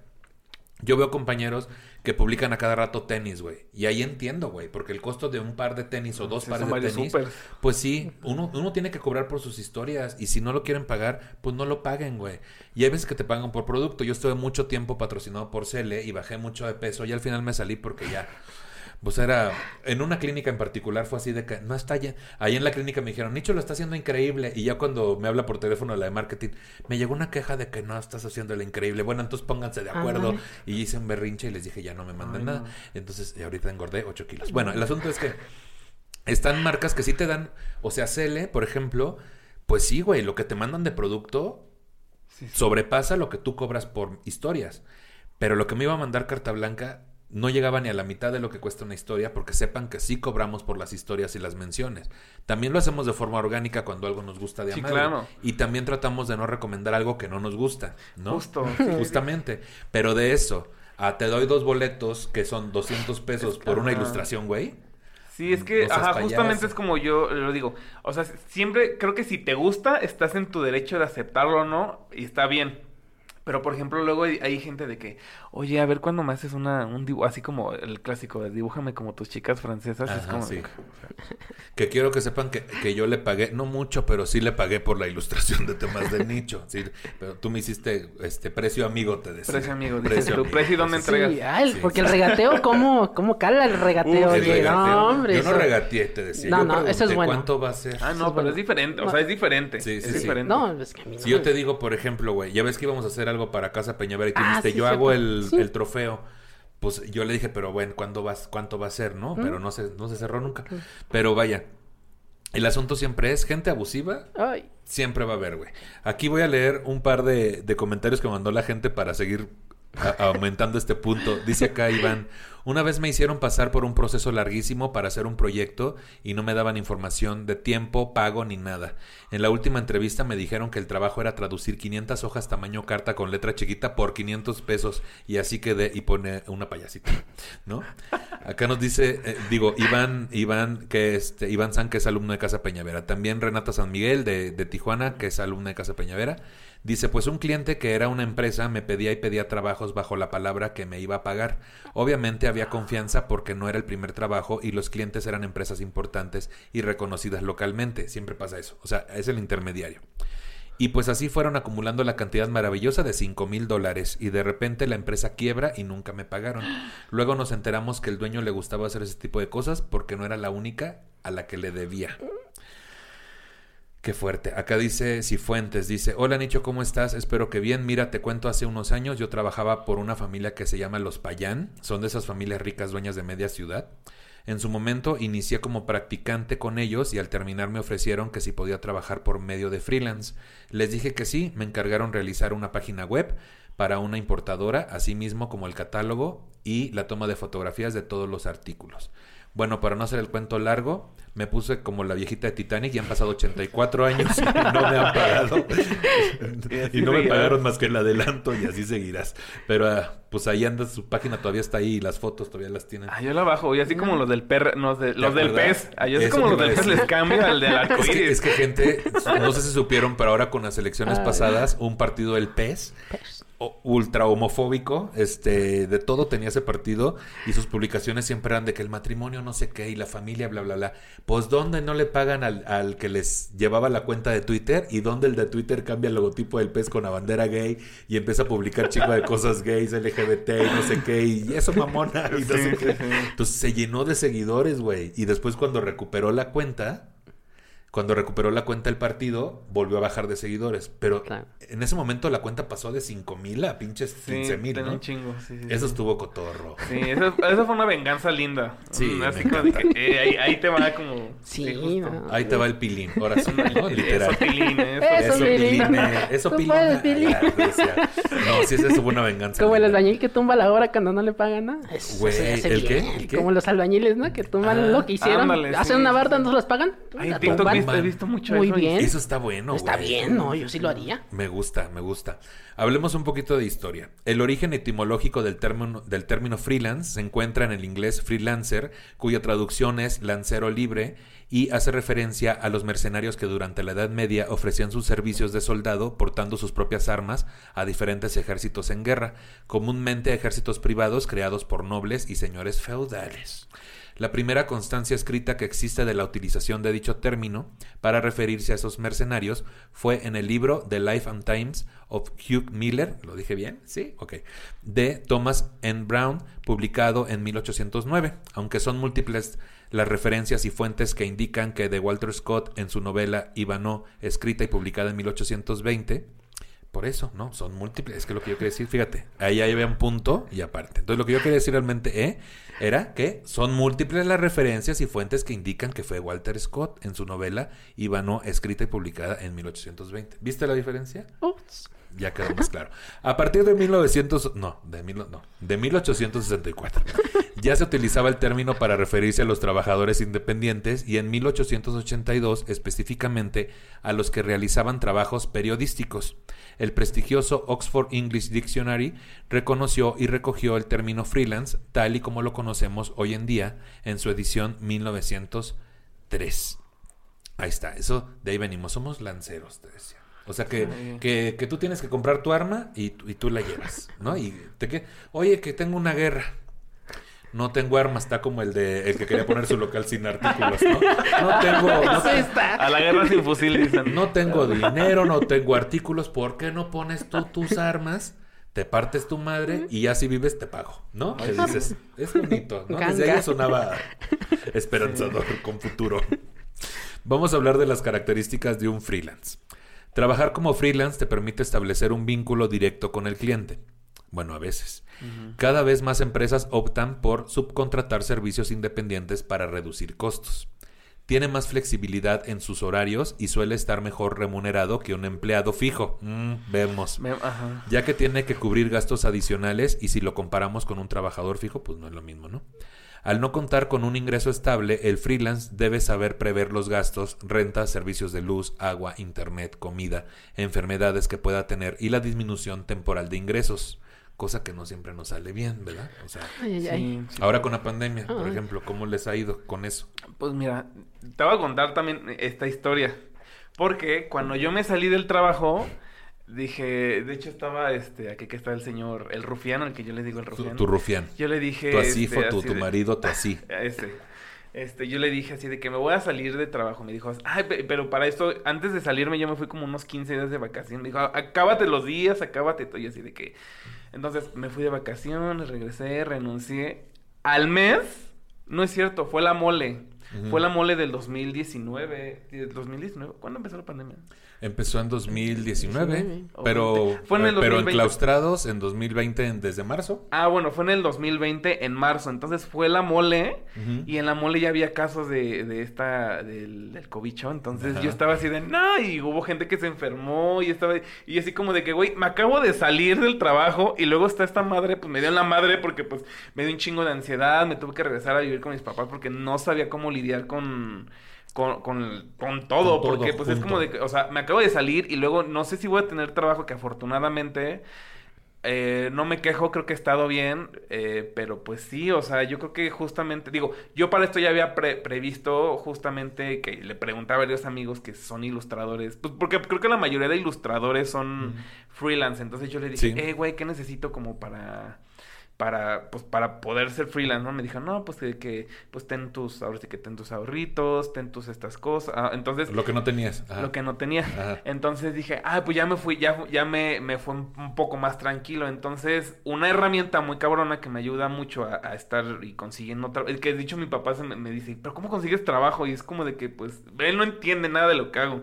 Yo veo compañeros que publican a cada rato tenis, güey. Y ahí entiendo, güey, porque el costo de un par de tenis o dos Sí, pares de tenis, pues sí, uno, uno tiene que cobrar por sus historias y si no lo quieren pagar, pues no lo paguen, güey. Y hay veces que te pagan por producto. Yo estuve mucho tiempo patrocinado por Cele y bajé mucho de peso y al final me salí porque ya... Pues era, en una clínica en particular fue así de que no está ya. Ahí en la clínica me dijeron, Nicho lo está haciendo increíble. Y ya cuando me habla por teléfono la de marketing, me llegó una queja de que no estás haciendo lo increíble. Bueno, entonces pónganse de acuerdo. Y hice un berrinche y les dije, ya no me manden Ay, nada. no. Entonces, y ahorita engordé 8 kilos. Bueno, el asunto es que están marcas que sí te dan, o sea, Cele, por ejemplo, pues sí, güey, lo que te mandan de producto Sí, sí. sobrepasa lo que tú cobras por historias. Pero lo que me iba a mandar Carta Blanca no llegaba ni a la mitad de lo que cuesta una historia porque sepan que sí cobramos por las historias y las menciones. También lo hacemos de forma orgánica cuando algo nos gusta de Sí, amar. claro. Y también tratamos de no recomendar algo que no nos gusta, ¿no? Justo. Justamente. Pero de eso, a te doy dos boletos que son 200 pesos por una ilustración, güey. Sí, es que, ajá, payaso. justamente es como yo lo digo. O sea, siempre creo que si te gusta, estás en tu derecho de aceptarlo o no, y está bien. Pero, por ejemplo, luego hay, hay gente de que, oye, a ver cuándo me haces una, un dibujo, así como el clásico de dibújame como tus chicas francesas. es como, sí. Que quiero que sepan que, que yo le pagué, no mucho, pero sí le pagué por la ilustración de temas de nicho. Sí, pero tú me hiciste este precio amigo, te decía. Precio amigo, dices tú, precio, ¿dónde entregas? Sí, ay, Sí, porque sí. el regateo, ¿cómo, cómo cala el regateo? El Oye, regateo. no, hombre. Yo no eso- regateé, te decía. No, Yo no, eso es bueno. ¿Cuánto va a ser? Ah, no, pero bueno. es diferente, o sea, es diferente. Sí, sí, es sí. diferente. No, es que a mí no Si yo te digo, por ejemplo, güey, ya ves que íbamos a hacer algo para Casa Peñaver y tú Ah, dijiste, sí, yo hago el, Sí. el trofeo. Pues yo le dije, pero bueno, ¿cuándo vas, ¿cuánto va a ser, no? Pero no se, no se cerró nunca. Pero vaya, el asunto siempre es gente abusiva, Ay, siempre va a haber, güey. Aquí voy a leer un par de, de comentarios que mandó la gente para seguir a- aumentando este punto. Dice acá Iván, una vez me hicieron pasar por un proceso larguísimo para hacer un proyecto y no me daban información de tiempo, pago ni nada. En la última entrevista me dijeron que el trabajo era traducir 500 hojas tamaño carta con letra chiquita por 500 pesos y así quedé y pone una payasita, ¿no? Acá nos dice, eh, digo, Iván, Iván, que este, Iván San, que es alumno de Casa Peñavera. También Renata San Miguel de, de Tijuana, que es alumna de Casa Peñavera. Dice, pues un cliente que era una empresa me pedía y pedía trabajos bajo la palabra que me iba a pagar. Obviamente había confianza porque no era el primer trabajo y los clientes eran empresas importantes y reconocidas localmente. Siempre pasa eso. O sea, es el intermediario. Y pues así fueron acumulando la cantidad maravillosa de 5 mil dólares y de repente la empresa quiebra y nunca me pagaron. Luego nos enteramos que el dueño le gustaba hacer ese tipo de cosas porque no era la única a la que le debía. Qué fuerte. Acá dice Cifuentes, dice, hola Nicho, ¿cómo estás? Espero que bien. Mira, te cuento, hace unos años yo trabajaba por una familia que se llama Los Payán. Son de esas familias ricas dueñas de media ciudad. En su momento inicié como practicante con ellos y al terminar me ofrecieron que si podía trabajar por medio de freelance. Les dije que sí, me encargaron realizar una página web para una importadora, así mismo como el catálogo y la toma de fotografías de todos los artículos. Bueno, para no hacer el cuento largo, me puse como la viejita de Titanic y han pasado 84 años y no me han pagado. y no me pagaron más que el adelanto y así seguirás. Pero ah, pues ahí anda, su página todavía está ahí y las fotos todavía las tienen. Ah, yo la bajo, y así como los del per, los, de- los del pez. Ah, así como los del pez les cambio al del Es que, arcoíris. es que gente, no sé si supieron, pero ahora con las elecciones Ay. pasadas, un partido del PES, o- ultra homofóbico, este, de todo tenía ese partido y sus publicaciones siempre eran de que el matrimonio no sé qué y la familia bla bla bla. Pues dónde no le pagan al, al que les llevaba la cuenta de Twitter y dónde el de Twitter cambia el logotipo del PES con la bandera gay y empieza a publicar chico de cosas gays, LGBT y no sé qué y eso mamona y no sé qué. Entonces se llenó de seguidores, güey. Y después cuando recuperó la cuenta, cuando recuperó la cuenta el partido, volvió a bajar de seguidores. Pero Claro. en ese momento la cuenta pasó de 5 mil a pinches Sí, 15 mil, ¿no? un chingo. Sí, sí, Eso sí. estuvo cotorro. Sí, eso, eso fue una venganza linda. Sí, me Así como de que eh, ahí, ahí te va como... Sí, no. Ahí te va el pilín, ahora sí, ¿no? Literal. Eso, Pilín, eso. Eso, Eso, Pilín. eso Tú pilina. puedes, Pilín. Decía. No, sí, esa fue una venganza. Como el linda. albañil que tumba la obra cuando no le pagan nada. Eso Güey, ¿el qué? ¿El? Como los albañiles, ¿no? Que tumban Ah, lo que hicieron. ándale, Hacen sí, una barda, sí. no se los pagan. Ay, he visto mucho Muy eso bien. Eso está bueno, Está güey. bien, no, yo sí lo haría. Me gusta, me gusta. Hablemos un poquito de historia. El origen etimológico del término, del término freelance se encuentra en el inglés freelancer, cuya traducción es lancero libre y hace referencia a los mercenarios que durante la Edad Media ofrecían sus servicios de soldado portando sus propias armas a diferentes ejércitos en guerra, comúnmente ejércitos privados creados por nobles y señores feudales. La primera constancia escrita que existe de la utilización de dicho término para referirse a esos mercenarios fue en el libro The Life and Times of Hugh Miller, ¿lo dije bien? Sí, ok, de Thomas N. Brown, publicado en 1809, aunque son múltiples las referencias y fuentes que indican que de Walter Scott en su novela Ivanhoe, escrita y publicada en 1820, por eso, ¿no? Son múltiples. Es que lo que yo quería decir, fíjate, ahí había un punto y aparte. Entonces, lo que yo quería decir realmente eh, era que son múltiples las referencias y fuentes que indican que fue Walter Scott en su novela Ivanhoe, escrita y publicada en 1820. ¿Viste la diferencia? Ups. Ya quedó más claro. A partir de 1900, no, de, mil, no, de 1864, ya se utilizaba el término para referirse a los trabajadores independientes y en 1882 específicamente a los que realizaban trabajos periodísticos. El prestigioso Oxford English Dictionary reconoció y recogió el término freelance tal y como lo conocemos hoy en día en su edición 1903. Ahí está, eso de ahí venimos, somos lanceros, te decía. O sea que, Sí. que, que tú tienes que comprar tu arma y, tú- y tú la llevas, ¿no? Y te que, oye, que tengo una guerra. No tengo armas, está como el de el que quería poner su local sin artículos, ¿no? No tengo, no, Eso está. A la guerra sin fusil, dicen. no tengo dinero, no tengo artículos, ¿por qué no pones tú tus armas? Te partes tu madre y así vives, te pago, ¿no? Que dices, es bonito, ¿no? Desde ahí sonaba esperanzador con futuro. Vamos a hablar de las características de un freelance. Trabajar como freelance te permite establecer un vínculo directo con el cliente. Bueno, a veces. Cada vez más empresas optan por subcontratar servicios independientes para reducir costos. tiene más flexibilidad en sus horarios y suele estar mejor remunerado que un empleado fijo. Mm, vemos. Me- Ajá. Ya que tiene que cubrir gastos adicionales y si lo comparamos con un trabajador fijo, pues no es lo mismo, ¿no? Al no contar con un ingreso estable, el freelance debe saber prever los gastos, rentas, servicios de luz, agua, internet, comida, enfermedades que pueda tener y la disminución temporal de ingresos, cosa que no siempre nos sale bien, ¿verdad? O sea, Ay, ay, ay. Sí, sí. ahora con la pandemia, por Ay. ejemplo, ¿cómo les ha ido con eso? Pues mira, te voy a contar también esta historia. Porque cuando yo me salí del trabajo, dije, de hecho estaba este, aquí que está el señor, el rufiano, el que yo le digo el Tu, rufiano. tu rufián. Yo le dije. Tu así este, fue tu, así tu de- marido, tu así. Ese. Este, yo le dije así de que me voy a salir de trabajo. Me dijo, ay, pe- pero para esto, antes de salirme, yo me fui como unos 15 días de vacaciones. Me dijo, acábate los días, acábate todo. Y así de que. Entonces me fui de vacaciones, regresé, renuncié. Al mes, no es cierto, fue la mole. Fue la mole del 2019. ¿del 2019? ¿Cuándo empezó la pandemia? Empezó en 2019, 19. pero, Fue en el pero 2020. enclaustrados en 2020 en- desde marzo. Ah, bueno, fue en el 2020, en marzo. Entonces fue la mole. Y en la mole ya había casos de, de esta, del, del cobicho. Entonces Ajá. yo estaba así de, no, y hubo gente que se enfermó. Y estaba, y así como de que, güey, me acabo de salir del trabajo. Y luego está esta madre, pues me dio en la madre porque, pues, me dio un chingo de ansiedad. Me tuve que regresar a vivir con mis papás porque no sabía cómo lidiar con. Con, con, con todo, Con todo porque pues es como de que, o sea, me acabo de salir y luego no sé si voy a tener trabajo que afortunadamente eh, no me quejo, creo que he estado bien, eh, pero pues sí, o sea, yo creo que justamente, digo, yo para esto ya había pre- previsto justamente que le preguntaba a varios amigos que son ilustradores, pues porque creo que la mayoría de ilustradores son freelance, entonces yo le dije, Sí. eh, güey, ¿qué necesito como para para pues para poder ser freelance, ¿no? Me dijo, "No, pues que, que pues ten tus ahora sí que ten tus ahorritos, ten tus estas cosas." Ah, entonces Lo que no tenías. Ajá. lo que no tenía. Ajá. Entonces dije, ah, pues ya me fui, ya, ya me, me fue un poco más tranquilo. Entonces, una herramienta muy cabrona que me ayuda mucho a, a estar y consiguiendo trabajo. El que de dicho mi papá se me, me dice, pero ¿cómo consigues trabajo? Y es como de que, pues, él no entiende nada de lo que hago.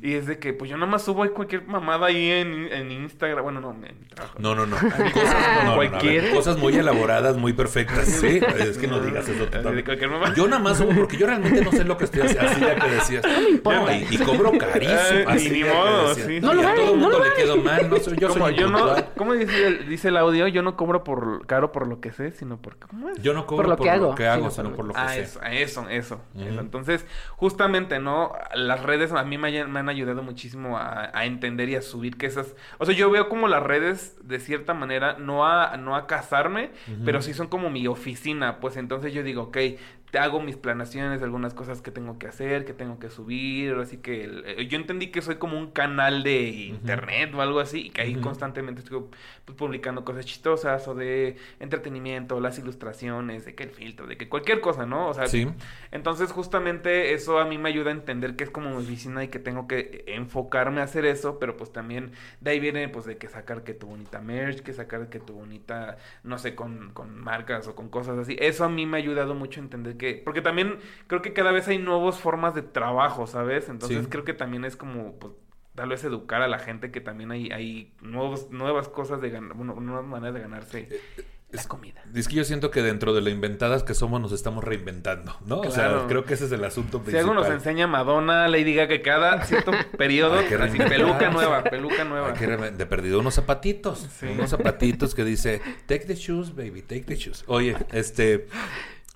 Y es de que, pues yo nada más subo cualquier mamada ahí en, en Instagram. Bueno, no, en mi trabajo. No, no, no. Cosas Cosas, no, no, no, a ver, cualquiera. Cosas muy elaboradas, muy perfectas. Sí, es que no digas eso. Yo nada más subo porque yo realmente no sé lo que estoy haciendo. Así ya que decías. No me importa. Y, y cobro carísimo. Ay, Así ni ya que modo, decías. sí. Y No lo a vale, todo el no mundo lo le quedo mal. No soy, yo soy yo no. ¿Cómo dice el, dice el audio? Yo no cobro por caro por lo que sé, sino por... ¿Cómo es? Yo no cobro lo que hago, hago, sino sino por por lo- lo que Ah, sé. eso, eso, eso. Entonces, justamente, ¿no? Las redes a mí me, hayan- me han ayudado muchísimo a, a entender y a subir que esas... O sea, yo veo como las redes, de cierta manera, no a, no a pero sí son como mi oficina. Pues entonces yo digo, ok, hago mis planaciones de algunas cosas que tengo que hacer, que tengo que subir. Así que el- eh, yo entendí que soy como un canal de internet o algo así, y que ahí constantemente estoy pues, publicando cosas chistosas o de entretenimiento, las ilustraciones, de que el filtro, de que cualquier cosa, ¿no? O sea, Sí. entonces justamente eso a mí me ayuda a entender que es como mi oficina y que tengo que enfocarme a hacer eso, pero pues también de ahí viene pues de que sacar que tu bonita merch, que sacar que tu bonita, no sé, con, con marcas o con cosas así. Eso a mí me ha ayudado mucho a entender que, porque también creo que cada vez hay nuevas formas de trabajo, ¿sabes? Entonces Sí. creo que también es como pues tal vez educar a la gente que también hay, hay nuevos, nuevas cosas de ganar, bueno, nuevas maneras de ganarse la es- comida. Es que yo siento que dentro de lo inventadas que somos nos estamos reinventando, ¿no? O sea, creo que ese es el asunto Si principal. algo nos enseña Madonna, Lady Gaga, que cada cierto periodo, Hay que así, peluca nueva, peluca nueva. De perdido unos zapatitos, Sí. unos zapatitos que dice, take the shoes, baby, take the shoes. Oye, este,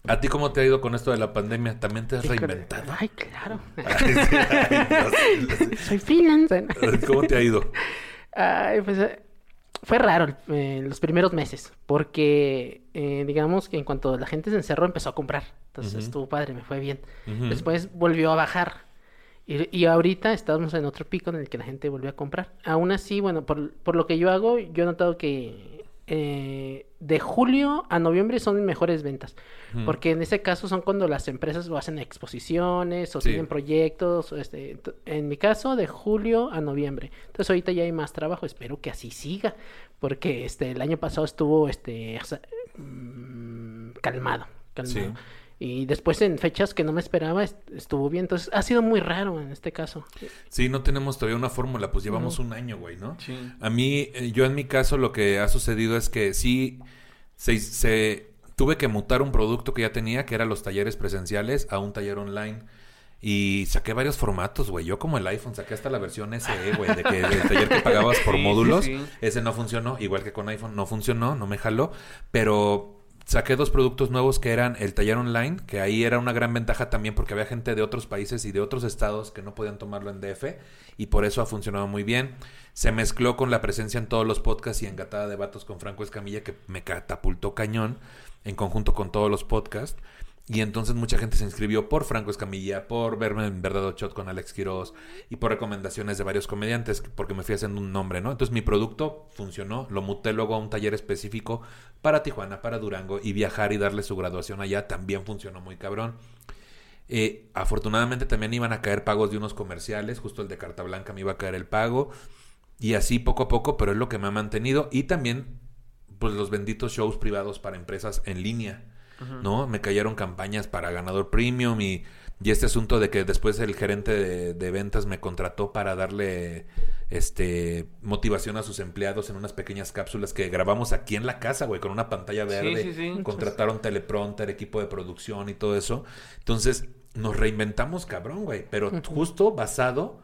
¿a ti cómo te ha ido con esto de la pandemia? ¿También te has reinventado? Ay, claro. Ay. Soy freelance. ¿Cómo te ha ido? Ay, pues eh, fue raro eh, los primeros meses, porque eh, digamos que en cuanto la gente se encerró empezó a comprar. Entonces Ujú. estuvo padre, me fue bien. Después volvió a bajar. Y, y ahorita estamos en otro pico en el que la gente volvió a comprar. Aún así, bueno, por, por lo que yo hago, yo he notado que eh, de julio a noviembre son mejores ventas. Porque en ese caso son cuando las empresas lo hacen exposiciones o Sí. tienen proyectos. o este, en mi caso, de julio a noviembre. Entonces ahorita ya hay más trabajo. Espero que así siga. Porque este el año pasado estuvo este o sea, mm, calmado. calmado. Sí. Y después en fechas que no me esperaba est- estuvo bien. Entonces ha sido muy raro en este caso. Sí, no tenemos todavía una fórmula, pues llevamos un año, güey, ¿no? Sí. A mí, eh, yo en mi caso lo que ha sucedido es que sí, se, se- tuve que mutar un producto que ya tenía, que eran los talleres presenciales, a un taller online. Y saqué varios formatos, güey. Yo como el iPhone saqué hasta la versión SE, güey, de que el taller que pagabas por módulos, ese no funcionó, igual que con iPhone no funcionó, no me jaló, pero saqué dos productos nuevos que eran el taller online, que ahí era una gran ventaja también porque había gente de otros países y de otros estados que no podían tomarlo en DF y por eso ha funcionado muy bien. Se mezcló con la presencia en todos los podcasts y en Gatada de Vatos con Franco Escamilla que me catapultó cañón en conjunto con todos los podcasts. Y entonces mucha gente se inscribió por Franco Escamilla, por verme en Verdad Shot con Alex Quiroz y por recomendaciones de varios comediantes, porque me fui haciendo un nombre, ¿no? Entonces mi producto funcionó, lo muté luego a un taller específico para Tijuana, para Durango y viajar y darle su graduación allá también funcionó muy cabrón. Eh, afortunadamente también iban a caer pagos de unos comerciales, justo el de Carta Blanca me iba a caer el pago y así poco a poco, pero es lo que me ha mantenido y también pues los benditos shows privados para empresas en línea ¿no? Me cayeron campañas para ganador premium y, y este asunto de que después el gerente de, ventas me contrató para darle este motivación a sus empleados en unas pequeñas cápsulas que grabamos aquí en la casa, güey, con una pantalla verde. Contrataron teleprompter, equipo de producción y todo eso. Entonces, nos reinventamos cabrón, güey, pero justo basado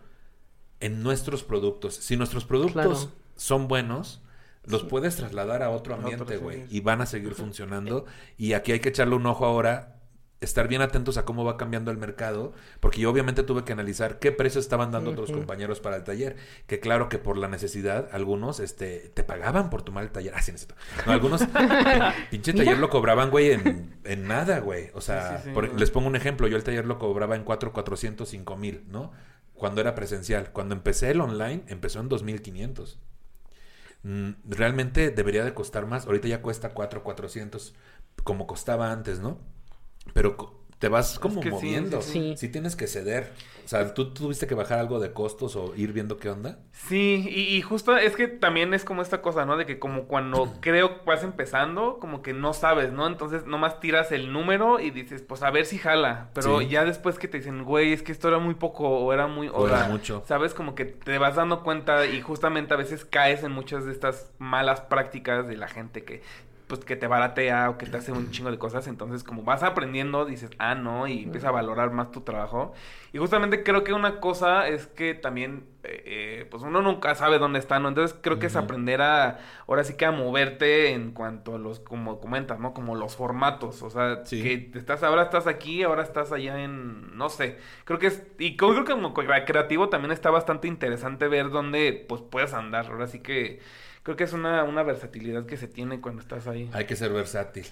en nuestros productos. Si nuestros productos son buenos, los puedes trasladar a otro ambiente, güey, y van a seguir funcionando. Y aquí hay que echarle un ojo ahora, estar bien atentos a cómo va cambiando el mercado, porque yo obviamente tuve que analizar qué precios estaban dando otros compañeros para el taller, que claro que por la necesidad, algunos este te pagaban por tomar el taller. Ah, sí, necesito. No, algunos pinche taller lo cobraban, güey, en, en nada, güey. O sea, les pongo un ejemplo, yo el taller lo cobraba en 4, 400, 5 mil, ¿no? Cuando era presencial. Cuando empecé el online, empezó en 2500. Mm, realmente debería de costar más. Ahorita ya cuesta 4, 400 como costaba antes, ¿no? Pero te vas como moviendo. Sí, sí, tienes que ceder. O sea, ¿tú tuviste que bajar algo de costos o ir viendo qué onda? Sí, y, justo es que también es como esta cosa, ¿no? De que como cuando creo que vas empezando, como que no sabes, ¿no? Entonces nomás tiras el número y dices, pues a ver si jala. Pero ya después que te dicen, güey, es que esto era muy poco o era muy... O, era mucho. ¿Sabes? Como que te vas dando cuenta y justamente a veces caes en muchas de estas malas prácticas de la gente que pues que te baratea o que te hace un chingo de cosas. Entonces, como vas aprendiendo, dices, ah, no, y empiezas a valorar más tu trabajo. Y justamente creo que una cosa es que también, eh, eh, pues uno nunca sabe dónde está, ¿no? Entonces creo que es aprender a, ahora sí que a moverte en cuanto a los, como comentas, ¿no? Como los formatos. O sea, que estás, ahora estás aquí, ahora estás allá en, no sé. Creo que es, y creo que como creativo también está bastante interesante ver dónde, pues, puedes andar. Ahora sí que creo que es una, una versatilidad que se tiene cuando estás ahí. Hay que ser versátil.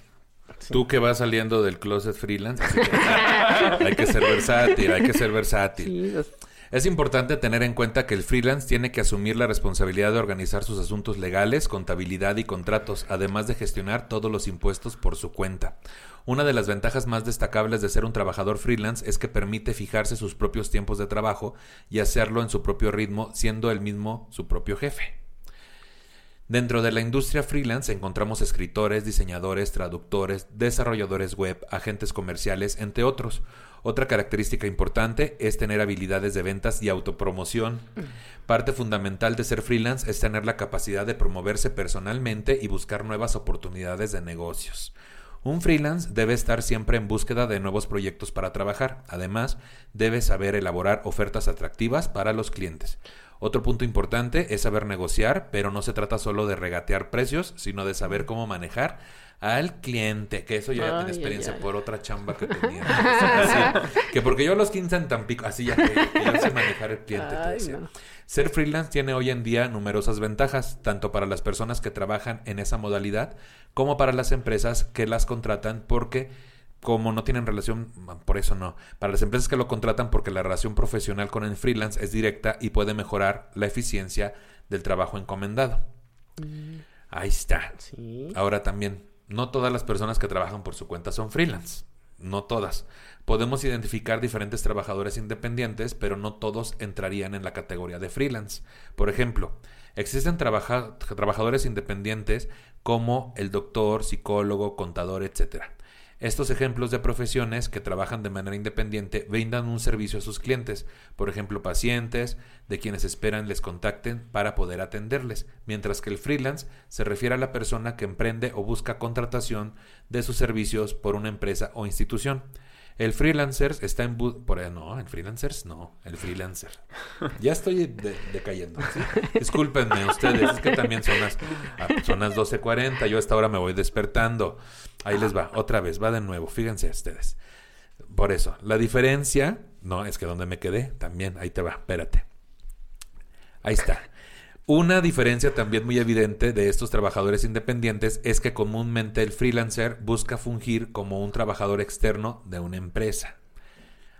Tú que vas saliendo del closet freelance, hay que ser versátil, hay que ser versátil. Es importante tener en cuenta que el freelance tiene que asumir la responsabilidad de organizar sus asuntos legales, contabilidad y contratos, además de gestionar todos los impuestos por su cuenta. Una de las ventajas más destacables de ser un trabajador freelance es que permite fijarse sus propios tiempos de trabajo y hacerlo en su propio ritmo, siendo él mismo su propio jefe. Dentro de la industria freelance encontramos escritores, diseñadores, traductores, desarrolladores web, agentes comerciales, entre otros. Otra característica importante es tener habilidades de ventas y autopromoción. Parte fundamental de ser freelance es tener la capacidad de promoverse personalmente y buscar nuevas oportunidades de negocios. Un freelance debe estar siempre en búsqueda de nuevos proyectos para trabajar. Además, debe saber elaborar ofertas atractivas para los clientes. Otro punto importante es saber negociar, pero no se trata solo de regatear precios, sino de saber cómo manejar al cliente, que eso yo ya tengo experiencia por otra chamba que tenía. que porque yo los 15 en Tampico, así ya que, yo sé manejar el cliente. Ser freelance tiene hoy en día numerosas ventajas, tanto para las personas que trabajan en esa modalidad como para las empresas que las contratan porque como no tienen relación, por eso no. Para las empresas que lo contratan porque la relación profesional con el freelance es directa y puede mejorar la eficiencia del trabajo encomendado. Mm. Ahí está. Ahora también, no todas las personas que trabajan por su cuenta son freelance. No todas. Podemos identificar diferentes trabajadores independientes, pero no todos entrarían en la categoría de freelance. Por ejemplo, existen trabajadores independientes como el doctor, psicólogo, contador, etcétera estos ejemplos de profesiones que trabajan de manera independiente brindan un servicio a sus clientes, por ejemplo, pacientes, de quienes esperan les contacten para poder atenderles, mientras que el freelance se refiere a la persona que emprende o busca contratación de sus servicios por una empresa o institución. El freelancer está en... Por ahí, no, el freelancers no, el freelancer. Ya estoy de- decayendo, ¿sí? Discúlpenme ustedes, es que también son las, ah, son las 12.40, yo a esta hora me voy despertando. Ahí les va, otra vez, va de nuevo, fíjense ustedes. Por eso, la diferencia... No, es que donde me quedé, también, ahí te va, espérate. Ahí está. Una diferencia también muy evidente de estos trabajadores independientes es que comúnmente el freelancer busca fungir como un trabajador externo de una empresa.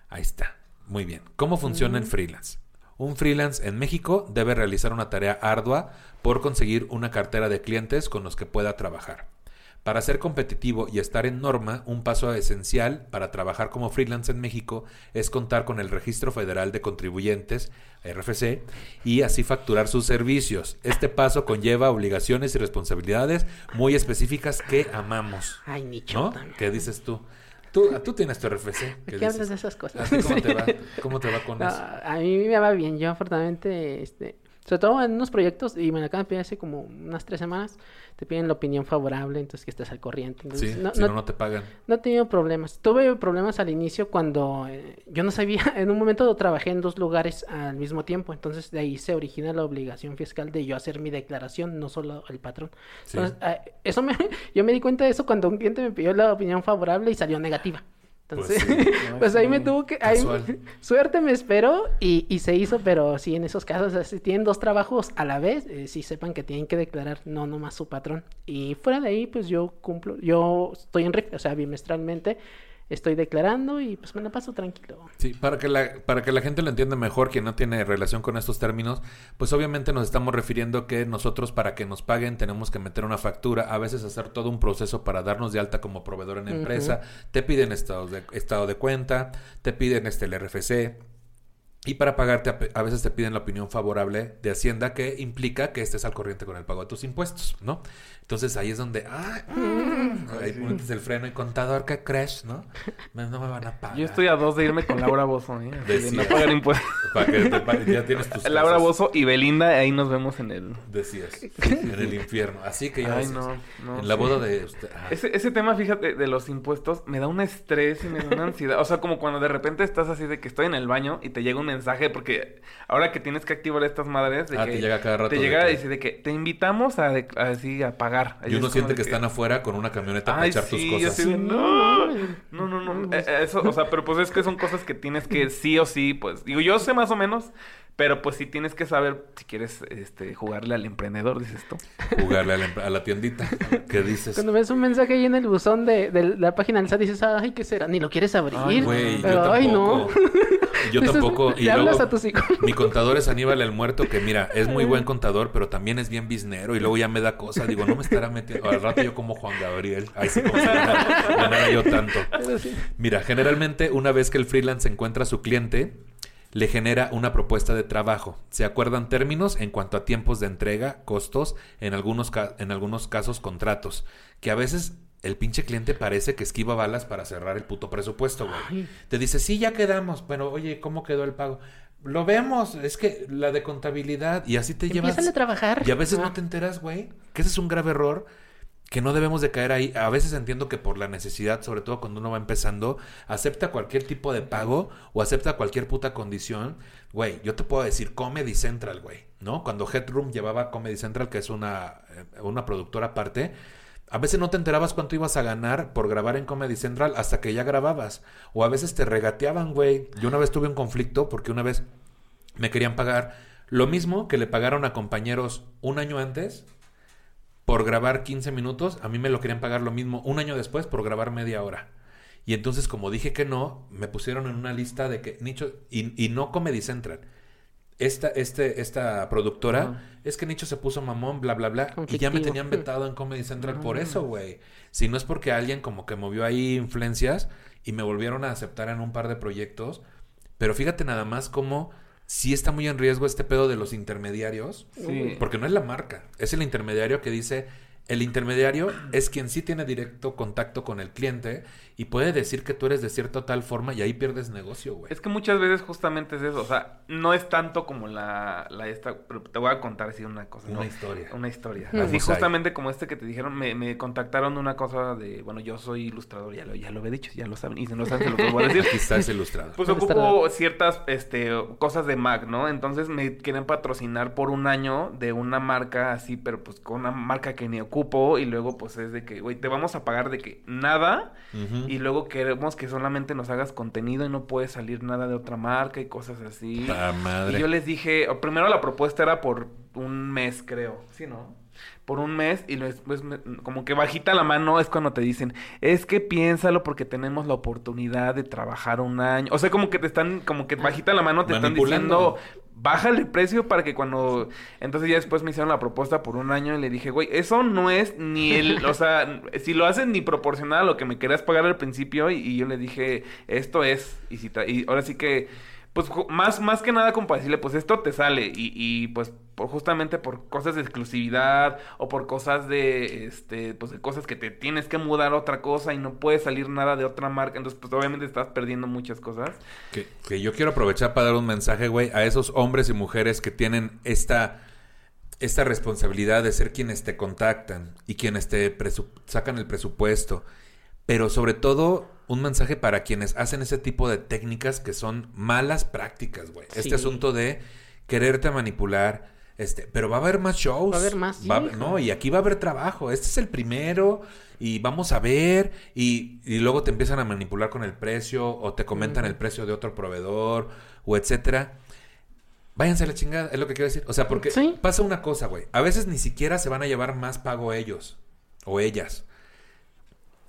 Ahí está. Muy bien. ¿Cómo funciona el freelance? Un freelance en México debe realizar una tarea ardua por conseguir una cartera de clientes con los que pueda trabajar. Para ser competitivo y estar en norma, un paso esencial para trabajar como freelance en México es contar con el Registro Federal de Contribuyentes, RFC, y así facturar sus servicios. Este paso conlleva obligaciones y responsabilidades muy específicas que amamos. Ay, Nicho. ¿Qué dices tú? Tú, tú tienes tu RFC. ¿Qué, hablas de esas cosas? ¿A ti ¿Cómo te va? ¿Cómo te va con No, eso? a mí me va bien. Yo, afortunadamente, este, sobre todo en unos proyectos, y me lo acaban de pedir hace como unas tres semanas, te piden la opinión favorable, entonces que estés al corriente. Entonces, Sí, no, si no- te pagan. no he tenido problemas. Tuve problemas al inicio cuando eh, yo no sabía, en un momento trabajé en dos lugares al mismo tiempo, entonces de ahí se origina la obligación fiscal de yo hacer mi declaración, no solo el patrón. Sí. Entonces, eh, eso me, yo me di cuenta de eso cuando un cliente me pidió la opinión favorable y salió negativa. Entonces, Pues pues, sí. ahí me tuvo que... ahí- suerte me esperó y, y se hizo, pero sí, en esos casos, si tienen dos trabajos a la vez, eh, sí sepan que tienen que declarar, no nomás su patrón. Y fuera de ahí, pues yo cumplo, yo estoy en RIF, o sea, bimestralmente estoy declarando y pues me la paso tranquilo. Sí, para que, la, para que la gente lo entienda mejor, quien no tiene relación con estos términos, pues obviamente nos estamos refiriendo que nosotros para que nos paguen tenemos que meter una factura, a veces hacer todo un proceso para darnos de alta como proveedor en empresa, te piden estado de, estado de cuenta, te piden este, el RFC, y para pagarte a veces te piden la opinión favorable de Hacienda que implica que estés al corriente con el pago de tus impuestos, ¿no? Entonces ahí es donde, ah, ahí pones el freno y contador, ¿qué crees, no? No me van a pagar. Yo estoy a dos de irme con Laura Bozo, ¿eh? Así de Decía. no pagar impuestos. Para que te paguen, ya tienes tus Laura Bozo y Belinda, ahí nos vemos en el... Decías, en el infierno. Así que ya Ay, decías, no, no, En la sí. boda de usted. ah, Ese, ese tema, fíjate, de los impuestos, me da un estrés y me da una ansiedad. O sea, como cuando de repente estás así de que estoy en el baño y te llega un mensaje, porque ahora que tienes que activar estas madres, de Ah, que te llega cada rato Te llega a que- decir de que te invitamos a, de- a así, a pagar. Y uno siente que están afuera con una camioneta para echar sí, tus cosas. así de, no, no, no, no. Eh, eh, Eso, o sea, pero pues es que son cosas que tienes que sí o sí, pues, digo, yo sé más o menos, pero pues sí tienes que saber si quieres este, jugarle al emprendedor, dices tú. Jugarle a la, a la tiendita. ¿Qué dices? Cuando ves un mensaje ahí en el buzón de, de la página del SAT dices, ay, ¿qué será? Ni lo quieres abrir. Ay, güey, yo ay, no. Yo tampoco. Y le hablas luego, a tu psicólogo. mi contador es Aníbal el Muerto, que mira, es muy buen contador, pero también es bien biznero. Y luego ya me da cosa. Digo, no me estará metiendo. Al rato yo como Juan Gabriel. Ay, sí, como si ganara, ganara yo tanto. Mira, generalmente una vez que el freelance encuentra a su cliente, le genera una propuesta de trabajo. Se acuerdan términos en cuanto a tiempos de entrega, costos, en algunos, ca- en algunos casos contratos, que a veces el pinche cliente parece que esquiva balas para cerrar el puto presupuesto, güey. Ay. Te dice, sí, ya quedamos, pero oye, ¿cómo quedó el pago? Lo vemos, es que la de contabilidad y así te llevas... Empiezan a trabajar. Y a veces no te enteras, güey, que ese es un grave error que no debemos de caer ahí. A veces entiendo que por la necesidad, sobre todo cuando uno va empezando, acepta cualquier tipo de pago o acepta cualquier puta condición. Güey, yo te puedo decir Comedy Central, güey, ¿no? Cuando Headroom llevaba Comedy Central, que es una, eh, una productora aparte, a veces no te enterabas cuánto ibas a ganar por grabar en Comedy Central hasta que ya grababas. O a veces te regateaban, güey. Yo una vez tuve un conflicto porque una vez me querían pagar lo mismo que le pagaron a compañeros un año antes por grabar 15 minutos, a mí me lo querían pagar lo mismo un año después por grabar media hora. Y entonces, como dije que no, me pusieron en una lista de que Nicho, y, y no Comedy Central. Esta, este, esta productora, es que Nicho se puso mamón, bla, bla, bla. Y ya me tenían vetado en Comedy Central por eso, güey. Si no es porque alguien como que movió ahí influencias y me volvieron a aceptar en un par de proyectos. Pero fíjate nada más cómo sí está muy en riesgo este pedo de los intermediarios. Sí. Porque no es la marca, es el intermediario que dice, El intermediario es quien sí tiene directo contacto con el cliente y puede decir que tú eres de cierta tal forma y ahí pierdes negocio, güey. Es que muchas veces justamente es eso, o sea, no es tanto como la, la esta, pero te voy a contar así una cosa. Una ¿no? historia. Una historia. Así ahí. justamente como este que te dijeron, me, me contactaron de una cosa de, bueno, yo soy ilustrador, ya lo, ya lo he dicho, ya lo saben, y si no saben se lo vuelvo a decir. Aquí está ese ilustrado. Pues ¿Dónde ocupo ciertas este, cosas de Mac, ¿no? Entonces me quieren patrocinar por un año de una marca así, pero pues con una marca que ni ocupo y luego pues es de que, güey, te vamos a pagar de que nada y luego queremos que solamente nos hagas contenido y no puede salir nada de otra marca y cosas así. Ah, madre. Y yo les dije, primero la propuesta era por un mes, creo. Sí, ¿no? Por un mes y después me- como que bajita la mano es cuando te dicen, es que piénsalo porque tenemos la oportunidad de trabajar un año. O sea, como que te están, como que bajita la mano te están diciendo, bájale el precio para que cuando... Entonces ya después me hicieron la propuesta por un año y le dije, güey, eso no es ni el... o sea, si lo hacen ni proporcional a lo que me querías pagar al principio y, y yo le dije, esto es... Y, si y ahora sí que... Pues más, más que nada como para decirle, pues esto te sale y, y pues por, justamente por cosas de exclusividad o por cosas de, este, pues de cosas que te tienes que mudar a otra cosa y no puede salir nada de otra marca, entonces pues obviamente estás perdiendo muchas cosas. Que, que yo quiero aprovechar para dar un mensaje, güey, a esos hombres y mujeres que tienen esta, esta responsabilidad de ser quienes te contactan y quienes te sacan el presupuesto. Pero sobre todo, un mensaje para quienes hacen ese tipo de técnicas que son malas prácticas, güey. Este asunto de quererte manipular. Este, pero va a haber más shows. Va a haber más, Va- no, y aquí va a haber trabajo. Este es el primero y vamos a ver. Y, y luego te empiezan a manipular con el precio o te comentan el precio de otro proveedor o etcétera. Váyanse a la chingada, es lo que quiero decir. O sea, porque Sí. pasa una cosa, güey. A veces ni siquiera se van a llevar más pago ellos o ellas.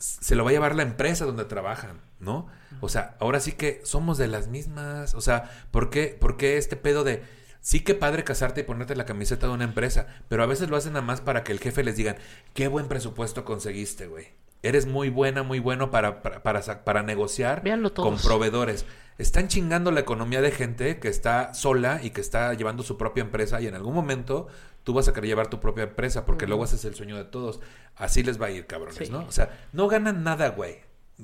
Se lo va a llevar la empresa donde trabajan, ¿no? O sea, ahora sí que somos de las mismas. O sea, ¿por qué, por qué este pedo de... Sí que padre casarte y ponerte la camiseta de una empresa, pero a veces lo hacen nada más para que el jefe les digan, qué buen presupuesto conseguiste, güey. Eres muy buena, muy bueno para, para, para, para negociar con proveedores. Están chingando la economía de gente que está sola y que está llevando su propia empresa y en algún momento tú vas a querer llevar tu propia empresa porque luego ese es el sueño de todos. Así les va a ir, cabrones, Sí. ¿no? O sea, no ganan nada, güey.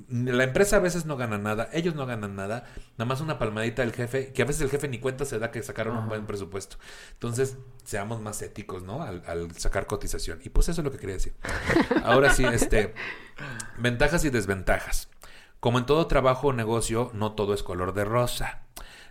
La empresa a veces no gana nada, ellos no ganan nada, nada más una palmadita del jefe, que a veces el jefe ni cuenta se da que sacaron un buen presupuesto. Entonces, seamos más éticos, ¿no? Al, al sacar cotización. Y pues eso es lo que quería decir. Ahora sí, este, ventajas y desventajas. Como en todo trabajo o negocio, no todo es color de rosa.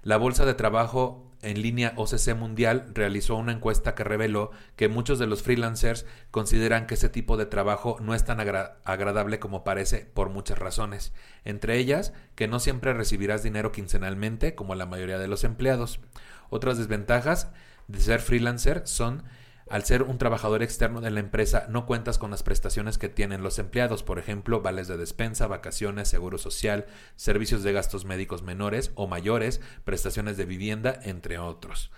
La Bolsa de Trabajo en línea OCC Mundial realizó una encuesta que reveló que muchos de los freelancers consideran que ese tipo de trabajo no es tan agra- agradable como parece por muchas razones. Entre ellas, que no siempre recibirás dinero quincenalmente como la mayoría de los empleados. Otras desventajas de ser freelancer son al ser un trabajador externo de la empresa, no cuentas con las prestaciones que tienen los empleados, por ejemplo, vales de despensa, vacaciones, seguro social, servicios de gastos médicos menores o mayores, prestaciones de vivienda, entre otros.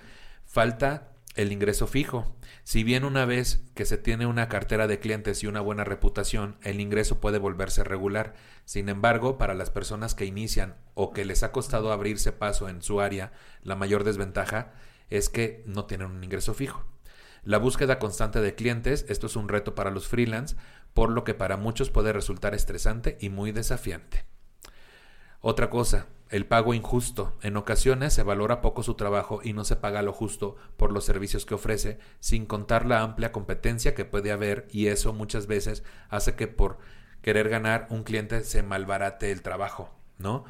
Falta el ingreso fijo. Si bien una vez que se tiene una cartera de clientes y una buena reputación, el ingreso puede volverse regular. Sin embargo, para las personas que inician o que les ha costado abrirse paso en su área, la mayor desventaja es que no tienen un ingreso fijo. La búsqueda constante de clientes, esto es un reto para los freelance, por lo que para muchos puede resultar estresante y muy desafiante. Otra cosa, el pago injusto. En ocasiones se valora poco su trabajo y no se paga lo justo por los servicios que ofrece, sin contar la amplia competencia que puede haber y eso muchas veces hace que por querer ganar un cliente se malbarate el trabajo, ¿no?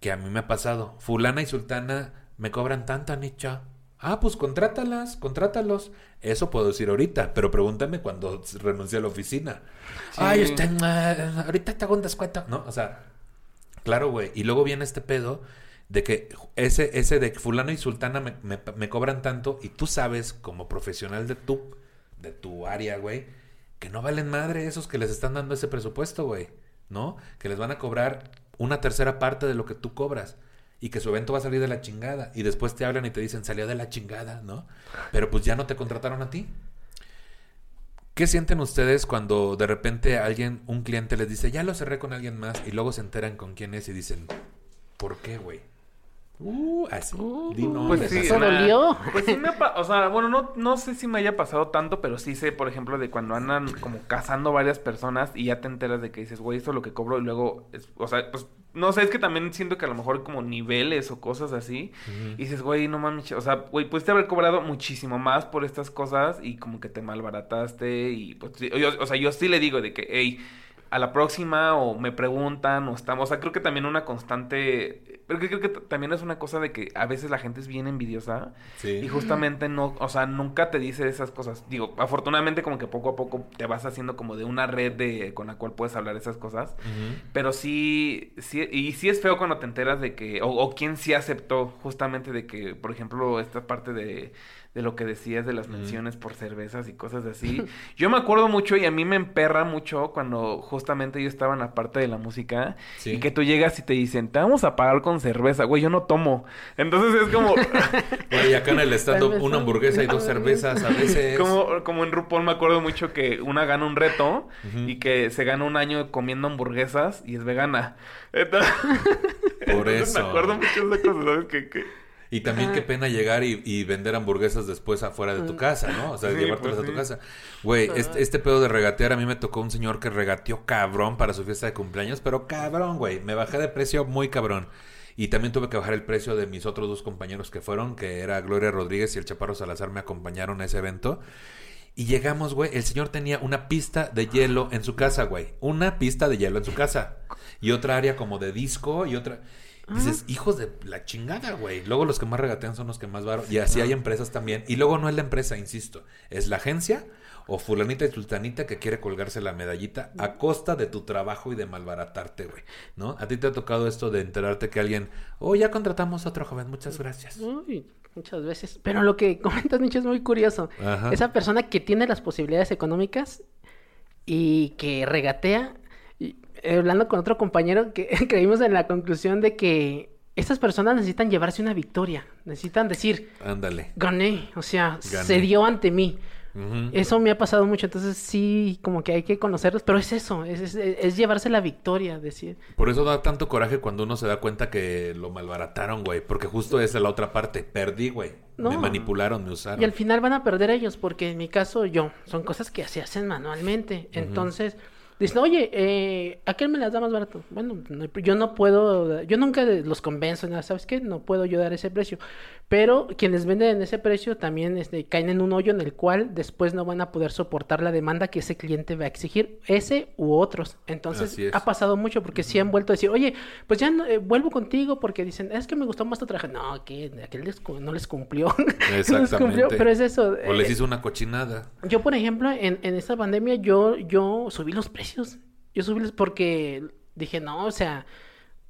Que a mí me ha pasado. Fulana y sultana me cobran tanta nicha. Ah, pues contrátalas, contrátalos. Eso puedo decir ahorita, pero pregúntame cuando renuncie a la oficina. Ay, usted, ah, ahorita te hago un descuento. No, o sea, Claro, güey. Y luego viene este pedo de que ese, ese de que fulano y sultana me, me- me cobran tanto y tú sabes como profesional de tu, de tu área, güey, que no valen madre esos que les están dando ese presupuesto, güey. ¿No? Que les van a cobrar una tercera parte de lo que tú cobras. Y que su evento va a salir de la chingada. Y después te hablan y te dicen, salió de la chingada, ¿no? Pero pues ya no te contrataron a ti. ¿Qué sienten ustedes cuando de repente alguien, un cliente les dice, ya lo cerré con alguien más y luego se enteran con quién es y dicen, ¿por qué, güey? Uh, así. Uh, Pues sí, así. ¿Eso nah. dolió? Pues sí me ha o sea, bueno, no, no sé si me haya pasado tanto, pero sí sé, por ejemplo, de cuando andan como cazando varias personas y ya te enteras de que dices, güey, esto es lo que cobro y luego, es- o sea, pues, no sé, es que también siento que a lo mejor como niveles o cosas así, y dices, güey, no mames, o sea, güey, pudiste haber cobrado muchísimo más por estas cosas y como que te malbarataste y, pues, sí, yo- o sea, yo sí le digo de que, hey, a la próxima o me preguntan o estamos, o sea, creo que también una constante, pero que creo que también es una cosa de que a veces la gente es bien envidiosa Sí. y justamente no, o sea, nunca te dice esas cosas. Digo, afortunadamente como que poco a poco te vas haciendo como de una red de con la cual puedes hablar esas cosas, pero sí, sí y sí es feo cuando te enteras de que o, o quién sí aceptó justamente de que, por ejemplo, esta parte de de lo que decías de las menciones por cervezas y cosas así. Yo me acuerdo mucho y a mí me emperra mucho cuando justamente yo estaba en la parte de la música Sí. y que tú llegas y te dicen, te vamos a pagar con cerveza. Güey, yo no tomo. Entonces es como... Güey, acá en el stand-up, una hamburguesa y dos cervezas a veces. Como, como en RuPaul me acuerdo mucho que una gana un reto y que se gana un año comiendo hamburguesas y es vegana. Entonces, Por entonces eso. Me acuerdo mucho de cosas, ¿sabes? Que, que... Y también qué pena llegar y, y vender hamburguesas después afuera de tu casa, ¿no? O sea, Sí, llevártelas pues a tu sí. casa. Güey, este, este pedo de regatear, a mí me tocó un señor que regateó cabrón para su fiesta de cumpleaños, pero cabrón, güey. Me bajé de precio muy cabrón. Y también tuve que bajar el precio de mis otros dos compañeros que fueron, que era Gloria Rodríguez y el Chaparro Salazar, me acompañaron a ese evento. Y llegamos, güey, el señor tenía una pista de hielo en su casa, güey. Una pista de hielo en su casa. Y otra área como de disco y otra... Dices, hijos de la chingada, güey. Luego los que más regatean son los que más varo. Y así hay empresas también. Y luego no es la empresa, insisto. Es la agencia o fulanita y sultanita que quiere colgarse la medallita a costa de tu trabajo y de malbaratarte, güey. ¿No? A ti te ha tocado esto de enterarte que alguien... Oh, ya contratamos a otro joven. Muchas gracias. Uy, muchas veces. Pero lo que comentas, Nicho, es muy curioso. Ajá. Esa persona que tiene las posibilidades económicas y que regatea, hablando con otro compañero, que creímos en la conclusión de que estas personas necesitan llevarse una victoria. Necesitan decir, Ándale. gané, o sea, Gané. se dio ante mí. Eso me ha pasado mucho, entonces sí, como que hay que conocerlos, pero es eso, es, es- es llevarse la victoria, decir. Por eso da tanto coraje cuando uno se da cuenta que lo malbarataron, güey. Porque justo esa es la otra parte. Perdí, güey. Me manipularon, me usaron. Y al final van a perder ellos, porque en mi caso yo, son cosas que se hacen manualmente. Entonces, dicen, oye, eh, ¿a qué me las da más barato? Bueno, yo no puedo, yo nunca los convenzo, ¿sabes qué? No puedo yo dar ese precio. Pero quienes venden en ese precio también este, caen en un hoyo en el cual después no van a poder soportar la demanda que ese cliente va a exigir, ese u otros. Entonces, ha pasado mucho porque sí han vuelto a decir, oye, pues ya no- eh, vuelvo contigo porque dicen, es que me gustó más tu traje. No, que aquel les no les cumplió. No les Exactamente. cumplió, pero es eso. O les eh, hizo una cochinada. Yo, por ejemplo, en, en esta pandemia, yo, yo subí los precios. Yo subí los porque dije, no, o sea,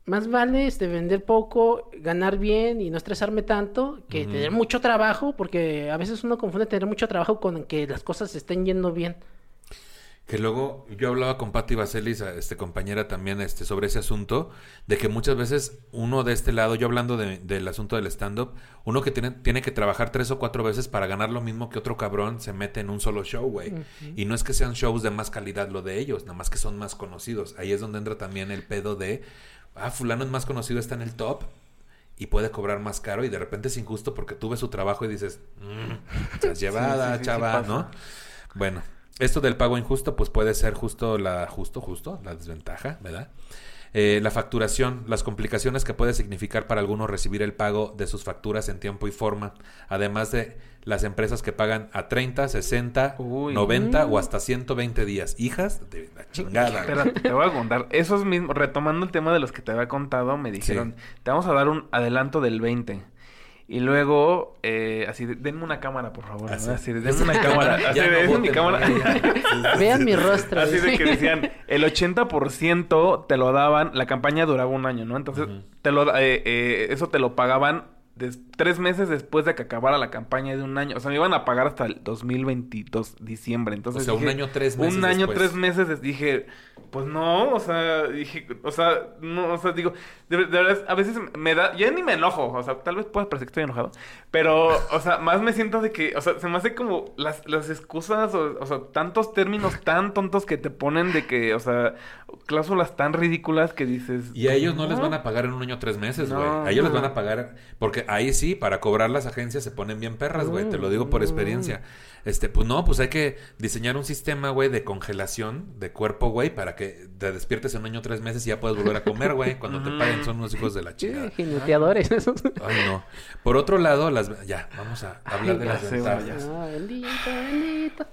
más vale este, vender poco, ganar bien y no estresarme tanto que tener mucho trabajo, porque a veces uno confunde tener mucho trabajo con que las cosas se estén yendo bien. Que luego yo hablaba con Patti Vaselis, este compañera también, este, sobre ese asunto, de que muchas veces uno de este lado, yo hablando de- del asunto del stand-up, uno que tiene, tiene que trabajar tres o cuatro veces para ganar lo mismo que otro cabrón se mete en un solo show, güey. Y no es que sean shows de más calidad lo de ellos, nada más que son más conocidos. Ahí es donde entra también el pedo de, ah, fulano es más conocido, está en el top. Y puede cobrar más caro y de repente es injusto porque tú ves su trabajo y dices, mmm, estás llevada, sí, sí, sí chava. ¿no? Bueno, esto del pago injusto, pues puede ser justo la, justo, justo, la desventaja, ¿verdad? Eh, la facturación, las complicaciones que puede significar para algunos recibir el pago de sus facturas en tiempo y forma, además de las empresas que pagan a 30, 60, Uy. 90 o hasta 120 días. Hijas de la chingada. Espérate, te voy a contar. Esos mismos, retomando el tema de los que te había contado, me dijeron, te vamos a dar un adelanto del 20. Y luego, eh, así, de, denme una cámara, por favor. Así. ¿no? Así, de, denme una cámara. Así, de, no denme mi cámara. Vean mi rostro. Así de que decían, el 80% te lo daban, la campaña duraba un año, ¿no? Entonces, Ujú. te lo, eh, eh, eso te lo pagaban des- tres meses después de que acabara la campaña de un año. O sea, me iban a pagar hasta el 2022, diciembre. Entonces O sea, un dije- año, tres meses Un año, después. tres meses. Dije, pues no, o sea, dije, o sea, no, o sea, digo, de, de verdad, a veces me da, ya ni me enojo, o sea, tal vez pueda parecer que estoy enojado, pero, o sea, más me siento de que, o sea, se me hace como las, las excusas, o, o sea, tantos términos tan tontos que te ponen de que, o sea, cláusulas tan ridículas que dices. Y a ellos no les "No". van a pagar en un año tres meses, güey. No, a ellos les no. van a pagar. Porque ahí sí, para cobrar las agencias se ponen bien perras, güey. Te lo digo por experiencia. Este, pues no, pues hay que diseñar un sistema, güey, de congelación de cuerpo, güey, para que te despiertes en un año tres meses y ya puedes volver a comer, güey. Cuando te paguen son unos hijos de la Sí, chingada. jineteadores esos. Ay, no. Por otro lado, las... Ya, vamos a hablar de las ventajas. Ah, bendito, bendito.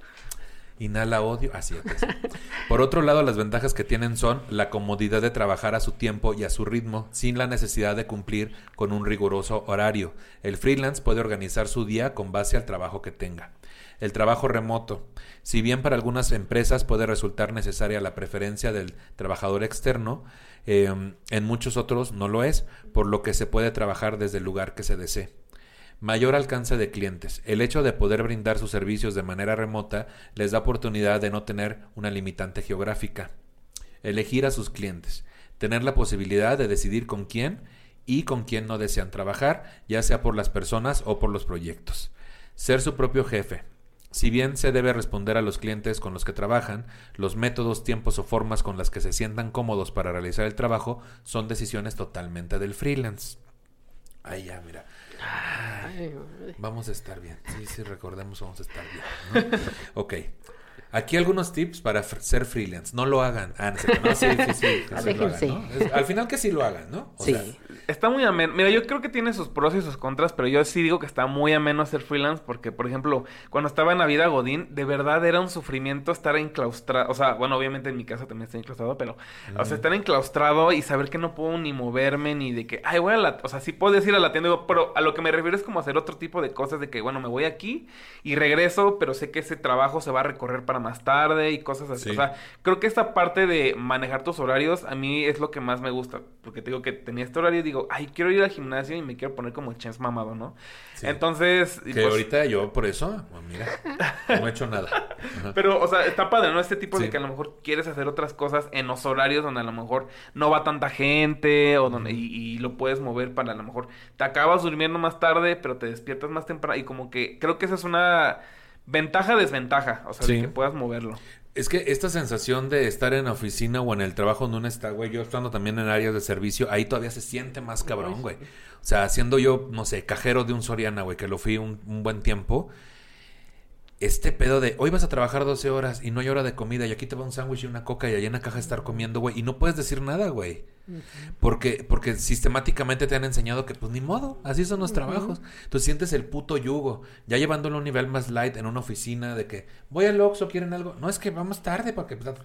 Inhala odio. Así es. Por otro lado, las ventajas que tienen son la comodidad de trabajar a su tiempo y a su ritmo, sin la necesidad de cumplir con un riguroso horario. El freelance puede organizar su día con base al trabajo que tenga. El trabajo remoto. Si bien para algunas empresas puede resultar necesaria la preferencia del trabajador externo, eh, en muchos otros no lo es, por lo que se puede trabajar desde el lugar que se desee. Mayor alcance de clientes. El hecho de poder brindar sus servicios de manera remota les da oportunidad de no tener una limitante geográfica. Elegir a sus clientes. Tener la posibilidad de decidir con quién y con quién no desean trabajar, ya sea por las personas o por los proyectos. Ser su propio jefe. Si bien se debe responder a los clientes con los que trabajan, los métodos, tiempos o formas con las que se sientan cómodos para realizar el trabajo son decisiones totalmente del freelance. Ahí ya, mira. Ay, Vamos a estar bien. Sí, sí, recordemos, vamos a estar bien. ¿no? ok. Aquí algunos tips para ser freelance. No lo hagan. Ah, no, sí, sí, sí, que sí lo hagan, Déjense. ¿no? Es- al final que sí lo hagan, ¿no? O Sí. sea, Está muy ameno. Mira, yo creo que tiene sus pros y sus contras, pero yo sí digo que está muy ameno ser freelance porque, por ejemplo, cuando estaba en la vida Godín, de verdad era un sufrimiento estar enclaustrado. O sea, bueno, obviamente en mi casa también estoy enclaustrado, pero, o sea, estar enclaustrado y saber que no puedo ni moverme ni de que, ay, voy a la. O sea, sí puedes ir a la tienda, digo, pero a lo que me refiero es como hacer otro tipo de cosas de que, bueno, me voy aquí y regreso, pero sé que ese trabajo se va a recorrer para más tarde y cosas así. Sí. O sea, creo que esta parte de manejar tus horarios a mí es lo que más me gusta. Porque te digo que tenía este horario y digo, ay, quiero ir al gimnasio y me quiero poner como chance mamado, ¿no? Sí. Entonces, que pues, ahorita yo por eso, bueno, mira, no he hecho nada. Ajá. pero, o sea, está padre, ¿no? Este tipo Sí. de que a lo mejor quieres hacer otras cosas en los horarios donde a lo mejor no va tanta gente o donde, y, y lo puedes mover para a lo mejor te acabas durmiendo más tarde, pero te despiertas más temprano. Y como que creo que esa es una ventaja, desventaja, o sea, de que puedas moverlo. Es que esta sensación de estar en la oficina o en el trabajo donde uno está, güey, yo estando también en áreas de servicio, ahí todavía se siente más cabrón, güey. O sea, siendo yo, no sé, cajero de un Soriana, güey, que lo fui un, un buen tiempo. Este pedo de hoy vas a trabajar 12 horas y no hay hora de comida y aquí te va un sándwich y una coca y allá en la caja estar comiendo, güey, y no puedes decir nada, güey. Porque, porque sistemáticamente te han enseñado que, pues ni modo, así son los trabajos. Tú sientes el puto yugo, ya llevándolo a un nivel más light en una oficina de que voy al Oxxo, quieren algo. No, es que vamos tarde porque. pues.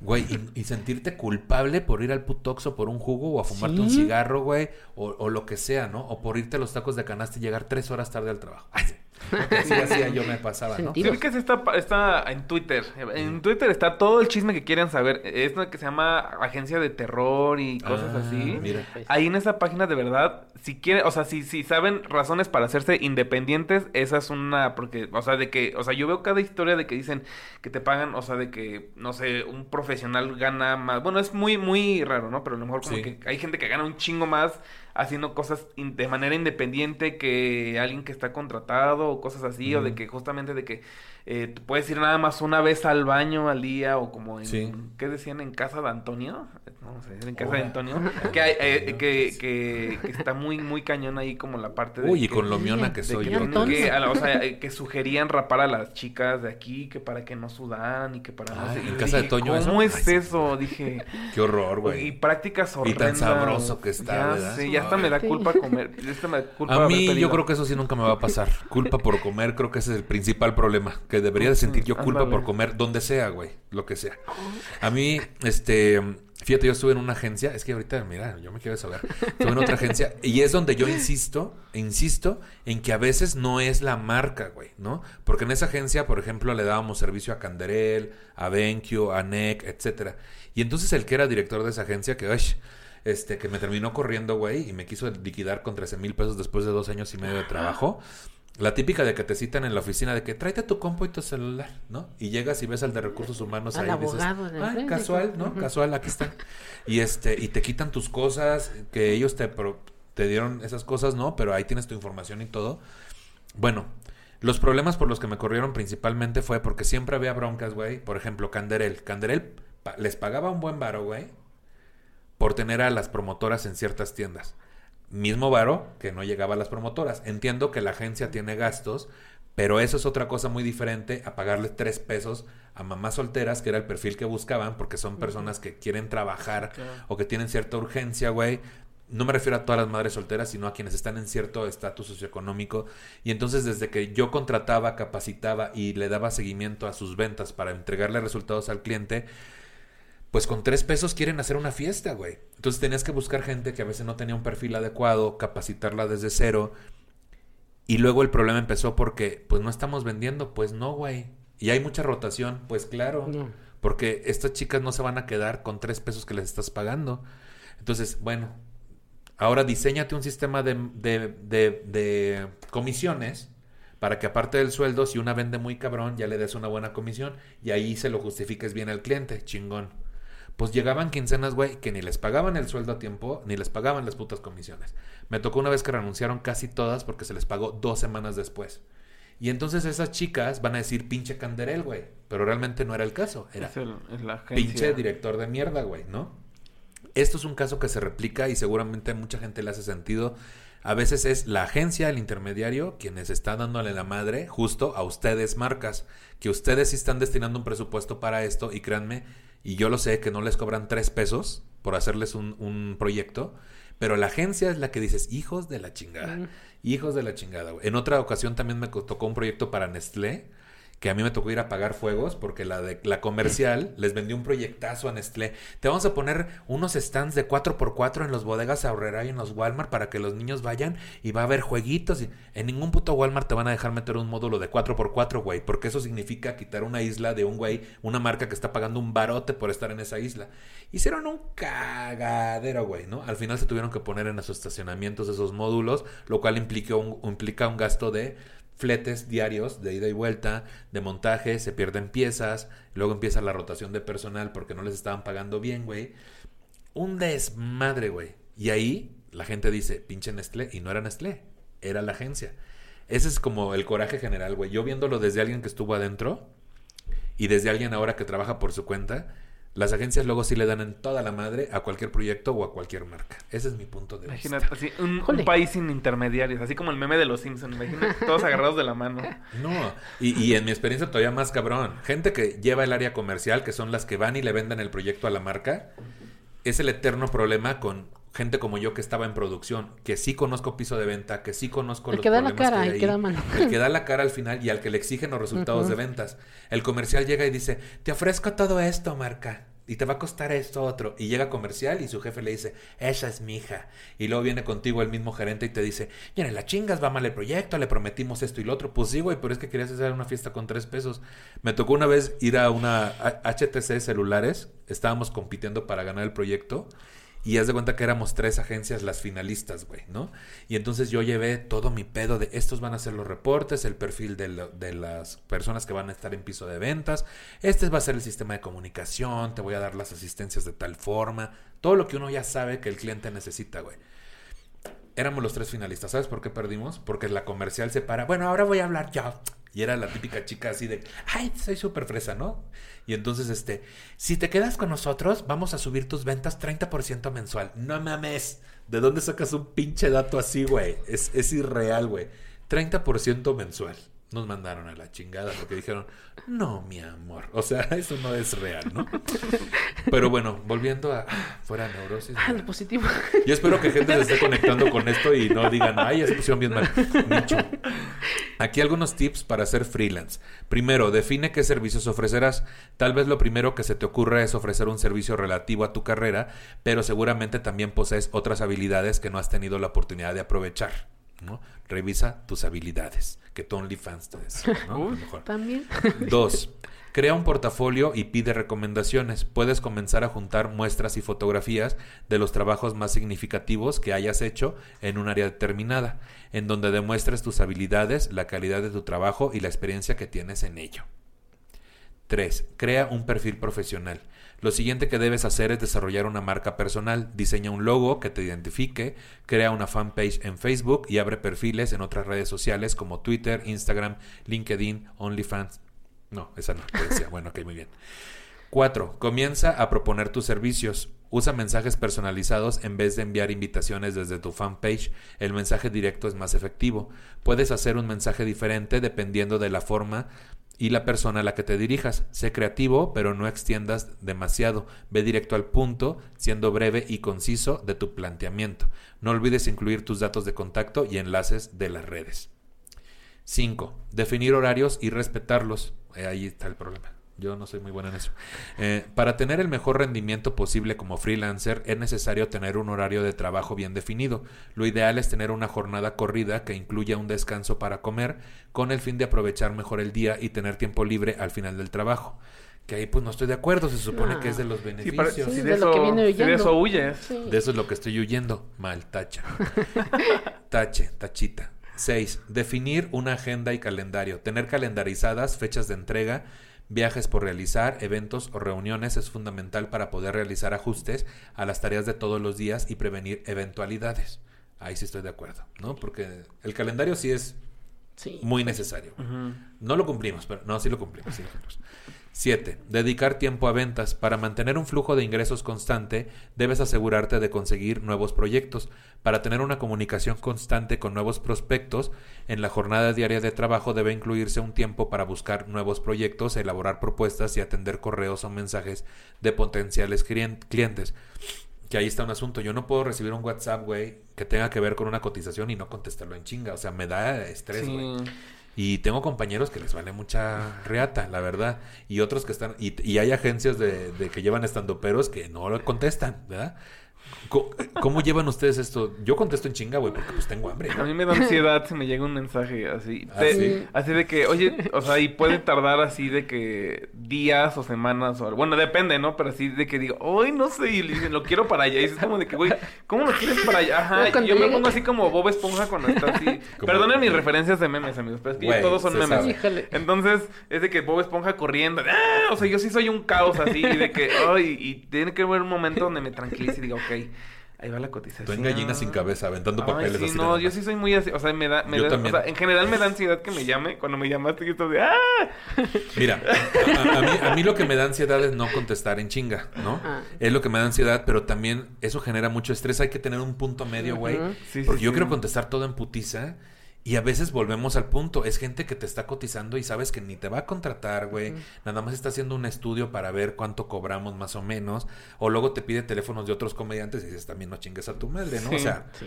Güey, y, y sentirte culpable por ir al puto Oxxo por un jugo o a fumarte un cigarro, güey, o, o lo que sea, ¿no? O por irte a los tacos de canasta y llegar tres horas tarde al trabajo. Ay. Porque así hacía yo me pasaba, ¿no? Vi que está, está en Twitter. En Twitter está todo el chisme que quieren saber. Es lo que se llama agencia de terror y cosas Ah, así. mira. Ahí en esa página de verdad, si quieren, o sea, si, si saben razones para hacerse independientes, esa es una, porque, o sea, de que, o sea, yo veo cada historia de que dicen que te pagan, o sea, de que, no sé, un profesional gana más. Bueno, es muy, muy raro, ¿no? Pero a lo mejor como Sí. que hay gente que gana un chingo más haciendo cosas de manera independiente que alguien que está contratado o cosas así, o de que justamente de que eh, te puedes ir nada más una vez al baño al día o como en, Sí. ¿qué decían? En casa de Antonio, a decir en casa Hola. de Antonio, que, hay, eh, que, sí. que, que está muy, muy cañón ahí como la parte de Uy, y con lo miona que soy que yo. que, a la- o sea, eh, que sugerían rapar a las chicas de aquí, que para que no sudaran y que para no Ay, sé. ¿en Y casa de dije, Toño ¿Cómo eso? es Ay, sí. eso? Dije. Qué horror, Y güey. prácticas Y tan horrendas. sabroso que está, Ya ¿verdad? sé, ya hasta me da Sí. culpa comer. ya hasta me da culpa A mí yo creo que eso sí nunca me va a pasar. Culpa por comer, creo que ese es el principal problema. Que debería de sentir yo culpa por comer donde sea, güey. Lo que sea. A mí, este... Fíjate, yo estuve en una agencia. Es que ahorita, mira, yo me quiero desahogar. Estuve en otra agencia. Y es donde yo insisto, insisto, en que a veces no es la marca, güey, ¿no? Porque en esa agencia, por ejemplo, le dábamos servicio a Canderel, a Benkyo, a NEC, etcétera. Y entonces el que era director de esa agencia, que, ay, este, que me terminó corriendo, güey, y me quiso liquidar con 13 mil pesos después de dos años y medio de trabajo. La típica de que te citan en la oficina de que tráete tu compu y tu celular, ¿no? Y llegas y ves al de recursos humanos Al ahí y dices, abogado ah, enfrente, casual, ¿no? Casual, aquí está. Y este, y te quitan tus cosas, que ellos te, pro- te dieron esas cosas, ¿no? Pero ahí tienes tu información y todo. Bueno, los problemas por los que me corrieron principalmente fue porque siempre había broncas, güey. Por ejemplo, Canderel. Canderel pa- les pagaba un buen varo, güey, por tener a las promotoras en ciertas tiendas. Mismo varo que no llegaba a las promotoras. Entiendo que la agencia tiene gastos, pero eso es otra cosa muy diferente a pagarle tres pesos a mamás solteras, que era el perfil que buscaban, porque son personas que quieren trabajar o que tienen cierta urgencia, güey. No me refiero a todas las madres solteras, sino a quienes están en cierto estatus socioeconómico. Y entonces desde que yo contrataba, capacitaba y le daba seguimiento a sus ventas para entregarle resultados al cliente, pues con tres pesos quieren hacer una fiesta, güey. Entonces tenías que buscar gente que a veces no tenía un perfil adecuado, capacitarla desde cero. Y luego el problema empezó porque, pues no estamos vendiendo, pues no, güey. Y hay mucha rotación, pues claro. No. Porque estas chicas no se van a quedar con tres pesos que les estás pagando. Entonces, bueno, ahora diseñate un sistema de, de, de- de comisiones para que aparte del sueldo, si una vende muy cabrón, ya le des una buena comisión y ahí se lo justifiques bien al cliente, chingón. Pues llegaban quincenas, güey, que ni les pagaban el sueldo a tiempo, ni les pagaban las putas comisiones. Me tocó una vez que renunciaron casi todas porque se les pagó dos semanas después. Y entonces esas chicas van a decir pinche canderel, güey. Pero realmente no era el caso. Era Es, el- es la agencia. pinche director de mierda, güey, ¿no? Esto es un caso que se replica y seguramente a mucha gente le hace sentido. A veces es la agencia, el intermediario, quienes está dándole la madre justo a ustedes, marcas, que ustedes sí están destinando un presupuesto para esto y créanme, y yo lo sé, que no les cobran tres pesos por hacerles un, un proyecto, pero la agencia es la que dices, hijos de la chingada, Mm. hijos de la chingada. güey. En otra ocasión también me tocó un proyecto para Nestlé, que a mí me tocó ir a pagar fuegos porque la de la comercial les vendió un proyectazo a Nestlé. Te vamos a poner unos stands de 4x4 en los bodegas Aurrera y en los Walmart para que los niños vayan y va a haber jueguitos. En ningún puto Walmart te van a dejar meter un módulo de 4x4, güey, porque eso significa quitar una isla de un güey, una marca que está pagando un barote por estar en esa isla. Hicieron un cagadero, güey, ¿no? Al final se tuvieron que poner en los estacionamientos esos módulos, lo cual implicó un- implica un gasto de fletes diarios de ida y vuelta, de montaje, se pierden piezas, luego empieza la rotación de personal porque no les estaban pagando bien, güey. Un desmadre, güey. Y ahí la gente dice, pinche Nestlé, y no era Nestlé, era la agencia. Ese es como el coraje general, güey. Yo viéndolo desde alguien que estuvo adentro y desde alguien ahora que trabaja por su cuenta, las agencias luego sí le dan en toda la madre a cualquier proyecto o a cualquier marca. Ese es mi punto de vista. Imagínate, así, un, país sin intermediarios, así como el meme de los Simpsons, imagínate, todos agarrados de la mano. No, y, y en mi experiencia todavía más cabrón. Gente que lleva el área comercial, que son las que van y le venden el proyecto a la marca, es el eterno problema con gente como yo que estaba en producción, que sí conozco piso de venta, que sí conozco El los que da la cara, hay el ahí, que da mano. el que da la cara al final y al que le exigen los resultados de ventas. El comercial llega y dice, te ofrezco todo esto, marca. Y te va a costar esto otro. Y llega comercial y su jefe le dice, esa es mi hija. Y luego viene contigo el mismo gerente y te dice, mira, la chingas, va mal el proyecto, le prometimos esto y lo otro. Pues sí, güey, pero es que querías hacer una fiesta con tres pesos. Me tocó una vez ir a una HTC celulares. Estábamos compitiendo para ganar el proyecto. Y haz de cuenta que éramos tres agencias las finalistas, güey, ¿no? Y entonces yo llevé todo mi pedo de estos van a ser los reportes, el perfil de, de las personas que van a estar en piso de ventas, este va a ser el sistema de comunicación, te voy a dar las asistencias de tal forma, todo lo que uno ya sabe que el cliente necesita, güey. Éramos los tres finalistas, ¿sabes por qué perdimos? Porque la comercial se para, bueno, ahora voy a hablar yo. Y era la típica chica así de, ay, soy súper fresa, ¿no? Y entonces, este, si te quedas con nosotros, vamos a subir tus ventas 30% mensual. No mames, ¿de dónde sacas un pinche dato así, güey? Es, es irreal, güey. 30% mensual. Nos mandaron a la chingada porque dijeron, no, mi amor. O sea, eso no es real, ¿no? Pero bueno, volviendo a fuera neurosis. Ah, lo positivo. Yo espero que gente se esté conectando con esto y no digan, ay, ya se pusieron bien mal. Nicho. Aquí algunos tips para ser freelance. Primero, define qué servicios ofrecerás. Tal vez lo primero que se te ocurra es ofrecer un servicio relativo a tu carrera, pero seguramente también posees otras habilidades que no has tenido la oportunidad de aprovechar. ¿no? Revisa tus habilidades, que tu OnlyFans te decía, ¿no? También. Dos, Crea un portafolio y pide recomendaciones. Puedes comenzar a juntar muestras y fotografías de los trabajos más significativos que hayas hecho en un área determinada, en donde demuestres tus habilidades, la calidad de tu trabajo y la experiencia que tienes en ello. 3. Crea un perfil profesional. Lo siguiente que debes hacer es desarrollar una marca personal. Diseña un logo que te identifique, crea una fanpage en Facebook y abre perfiles en otras redes sociales como Twitter, Instagram, LinkedIn, OnlyFans. No, esa no. Bueno, ok, muy bien. 4. Comienza a proponer tus servicios. Usa mensajes personalizados en vez de enviar invitaciones desde tu fanpage. El mensaje directo es más efectivo. Puedes hacer un mensaje diferente dependiendo de la forma y la persona a la que te dirijas. Sé creativo, pero no extiendas demasiado. Ve directo al punto, siendo breve y conciso de tu planteamiento. No olvides incluir tus datos de contacto y enlaces de las redes. 5. Definir horarios y respetarlos. Eh, ahí está el problema. Yo no soy muy bueno en eso. Eh, para tener el mejor rendimiento posible como freelancer es necesario tener un horario de trabajo bien definido. Lo ideal es tener una jornada corrida que incluya un descanso para comer con el fin de aprovechar mejor el día y tener tiempo libre al final del trabajo. Que ahí pues no estoy de acuerdo, se supone que es de los beneficios. Sí, Sí, de, de lo eso, que viene de eso huyes. Sí. De eso es lo que estoy huyendo. Mal, tacha. Tache, tachita. 6. Definir una agenda y calendario. Tener calendarizadas fechas de entrega, viajes por realizar, eventos o reuniones es fundamental para poder realizar ajustes a las tareas de todos los días y prevenir eventualidades. Ahí sí estoy de acuerdo, ¿no? Porque el calendario sí es Sí. muy necesario. No lo cumplimos, pero no, sí lo cumplimos. sí lo cumplimos. 7. Dedicar tiempo a ventas. Para mantener un flujo de ingresos constante, debes asegurarte de conseguir nuevos proyectos. Para tener una comunicación constante con nuevos prospectos, en la jornada diaria de trabajo debe incluirse un tiempo para buscar nuevos proyectos, elaborar propuestas y atender correos o mensajes de potenciales clien- clientes. Que ahí está un asunto. Yo no puedo recibir un WhatsApp, güey, que tenga que ver con una cotización y no contestarlo en chinga. O sea, me da estrés, güey. Y tengo compañeros que les vale mucha reata, la verdad. Y otros que están. Y, hay agencias de, de que llevan estandoperos que no lo contestan, ¿verdad? ¿Cómo llevan ustedes esto? Yo contesto en chinga, güey, porque pues tengo hambre. A mí me da ansiedad si me llega un mensaje así. ¿Ah, de- sí? Así de que, oye, o sea, y puede tardar así de que días o semanas o algo. Bueno, depende, ¿no? Pero así de que digo, hoy no sé, y le dicen, lo quiero para allá. Y es como de que, güey, ¿cómo lo quieres para allá? Ajá, No, y yo me pongo así como Bob Esponja cuando está así. Perdonen mis referencias de memes, amigos, pero es que Güey, todos son memes. sabe. Entonces, es de que Bob Esponja corriendo. ¡ah! O sea, yo sí soy un caos así, de que, ay, y tiene que haber un momento donde me tranquilice y diga, ok, ahí va la cotización. Tú en gallina sin cabeza, aventando Ay, papeles sí, así. no, yo sí soy muy así, o sea, me da, me Yo da- también. o sea, en general me da ansiedad que me llame, cuando me llamaste y esto de, ¡ah! Mira, a, a mí, a mí lo que me da ansiedad es no contestar en chinga, ¿no? Ah. Es lo que me da ansiedad, pero también eso genera mucho estrés. Hay que tener un punto medio, güey. Sí, porque yo sí. quiero contestar todo en putiza. Y a veces volvemos al punto. Es gente que te está cotizando y sabes que ni te va a contratar, güey. Nada más está haciendo un estudio para ver cuánto cobramos más o menos. O luego te pide teléfonos de otros comediantes y dices, también no chingues a tu madre, ¿no? O sea, Sí.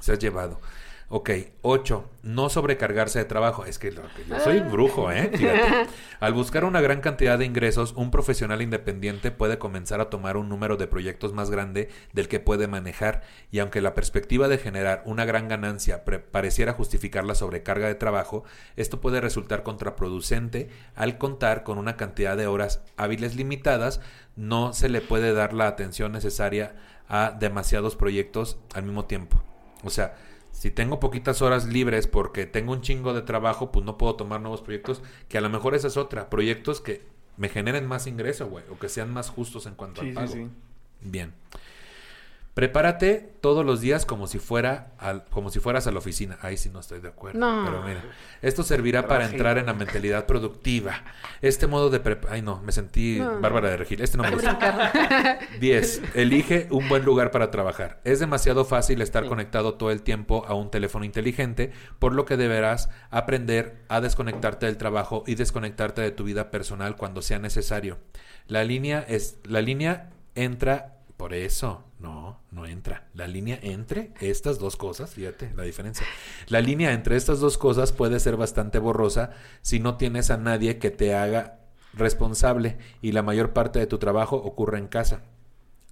se has llevado. Ok, 8. No sobrecargarse de trabajo. Es que, lo que yo soy brujo, ¿eh? Fíjate. Al buscar una gran cantidad de ingresos, un profesional independiente puede comenzar a tomar un número de proyectos más grande del que puede manejar y aunque la perspectiva de generar una gran ganancia pareciera justificar la sobrecarga de trabajo, esto puede resultar contraproducente al contar con una cantidad de horas hábiles limitadas, no se le puede dar la atención necesaria a demasiados proyectos al mismo tiempo. O sea, si tengo poquitas horas libres porque tengo un chingo de trabajo, pues no puedo tomar nuevos proyectos, que a lo mejor esa es otra, proyectos que me generen más ingreso, güey, o que sean más justos en cuanto Sí, al sí, pago. sí. Bien. Prepárate todos los días como si fuera al, como si fueras a la oficina. Ahí sí no estoy de acuerdo. No. Pero mira, esto servirá para entrar en la mentalidad productiva. Este modo de prep- Ay, no, me sentí No. Bárbara de Regil. Este no me gusta. 10. Elige un buen lugar para trabajar. Es demasiado fácil estar Sí. conectado todo el tiempo a un teléfono inteligente, por lo que deberás aprender a desconectarte del trabajo y desconectarte de tu vida personal cuando sea necesario. La línea es la línea entra por eso, no, no entra. La línea entre estas dos cosas, fíjate la diferencia. La línea entre estas dos cosas puede ser bastante borrosa si no tienes a nadie que te haga responsable y la mayor parte de tu trabajo ocurre en casa.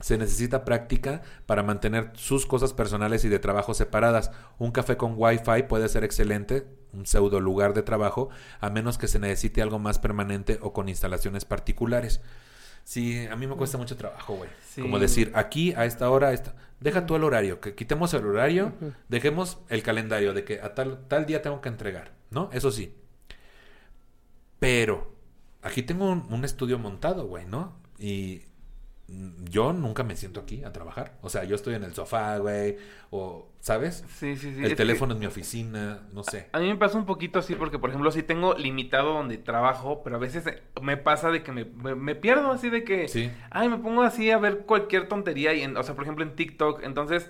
Se necesita práctica para mantener sus cosas personales y de trabajo separadas. Un café con Wi-Fi puede ser excelente un pseudo lugar de trabajo, a menos que se necesite algo más permanente o con instalaciones particulares. Sí, a mí me cuesta mucho trabajo, güey. Sí. Como decir, aquí a esta hora, a esta... deja tú el horario, que quitemos el horario, dejemos el calendario de que a tal, tal día tengo que entregar, ¿no? Eso sí. Pero aquí tengo un, un estudio montado, güey, ¿no? Y yo nunca me siento aquí a trabajar. O sea, yo estoy en el sofá, güey, o, ¿sabes? Sí, sí, sí. el Es que teléfono en mi oficina, no sé. A mí me pasa un poquito así porque, por ejemplo, sí tengo limitado donde trabajo, pero a veces me pasa de que me, me- me pierdo así de que... Sí. Ay, me pongo así a ver cualquier tontería, y en- o sea, por ejemplo, en TikTok. Entonces,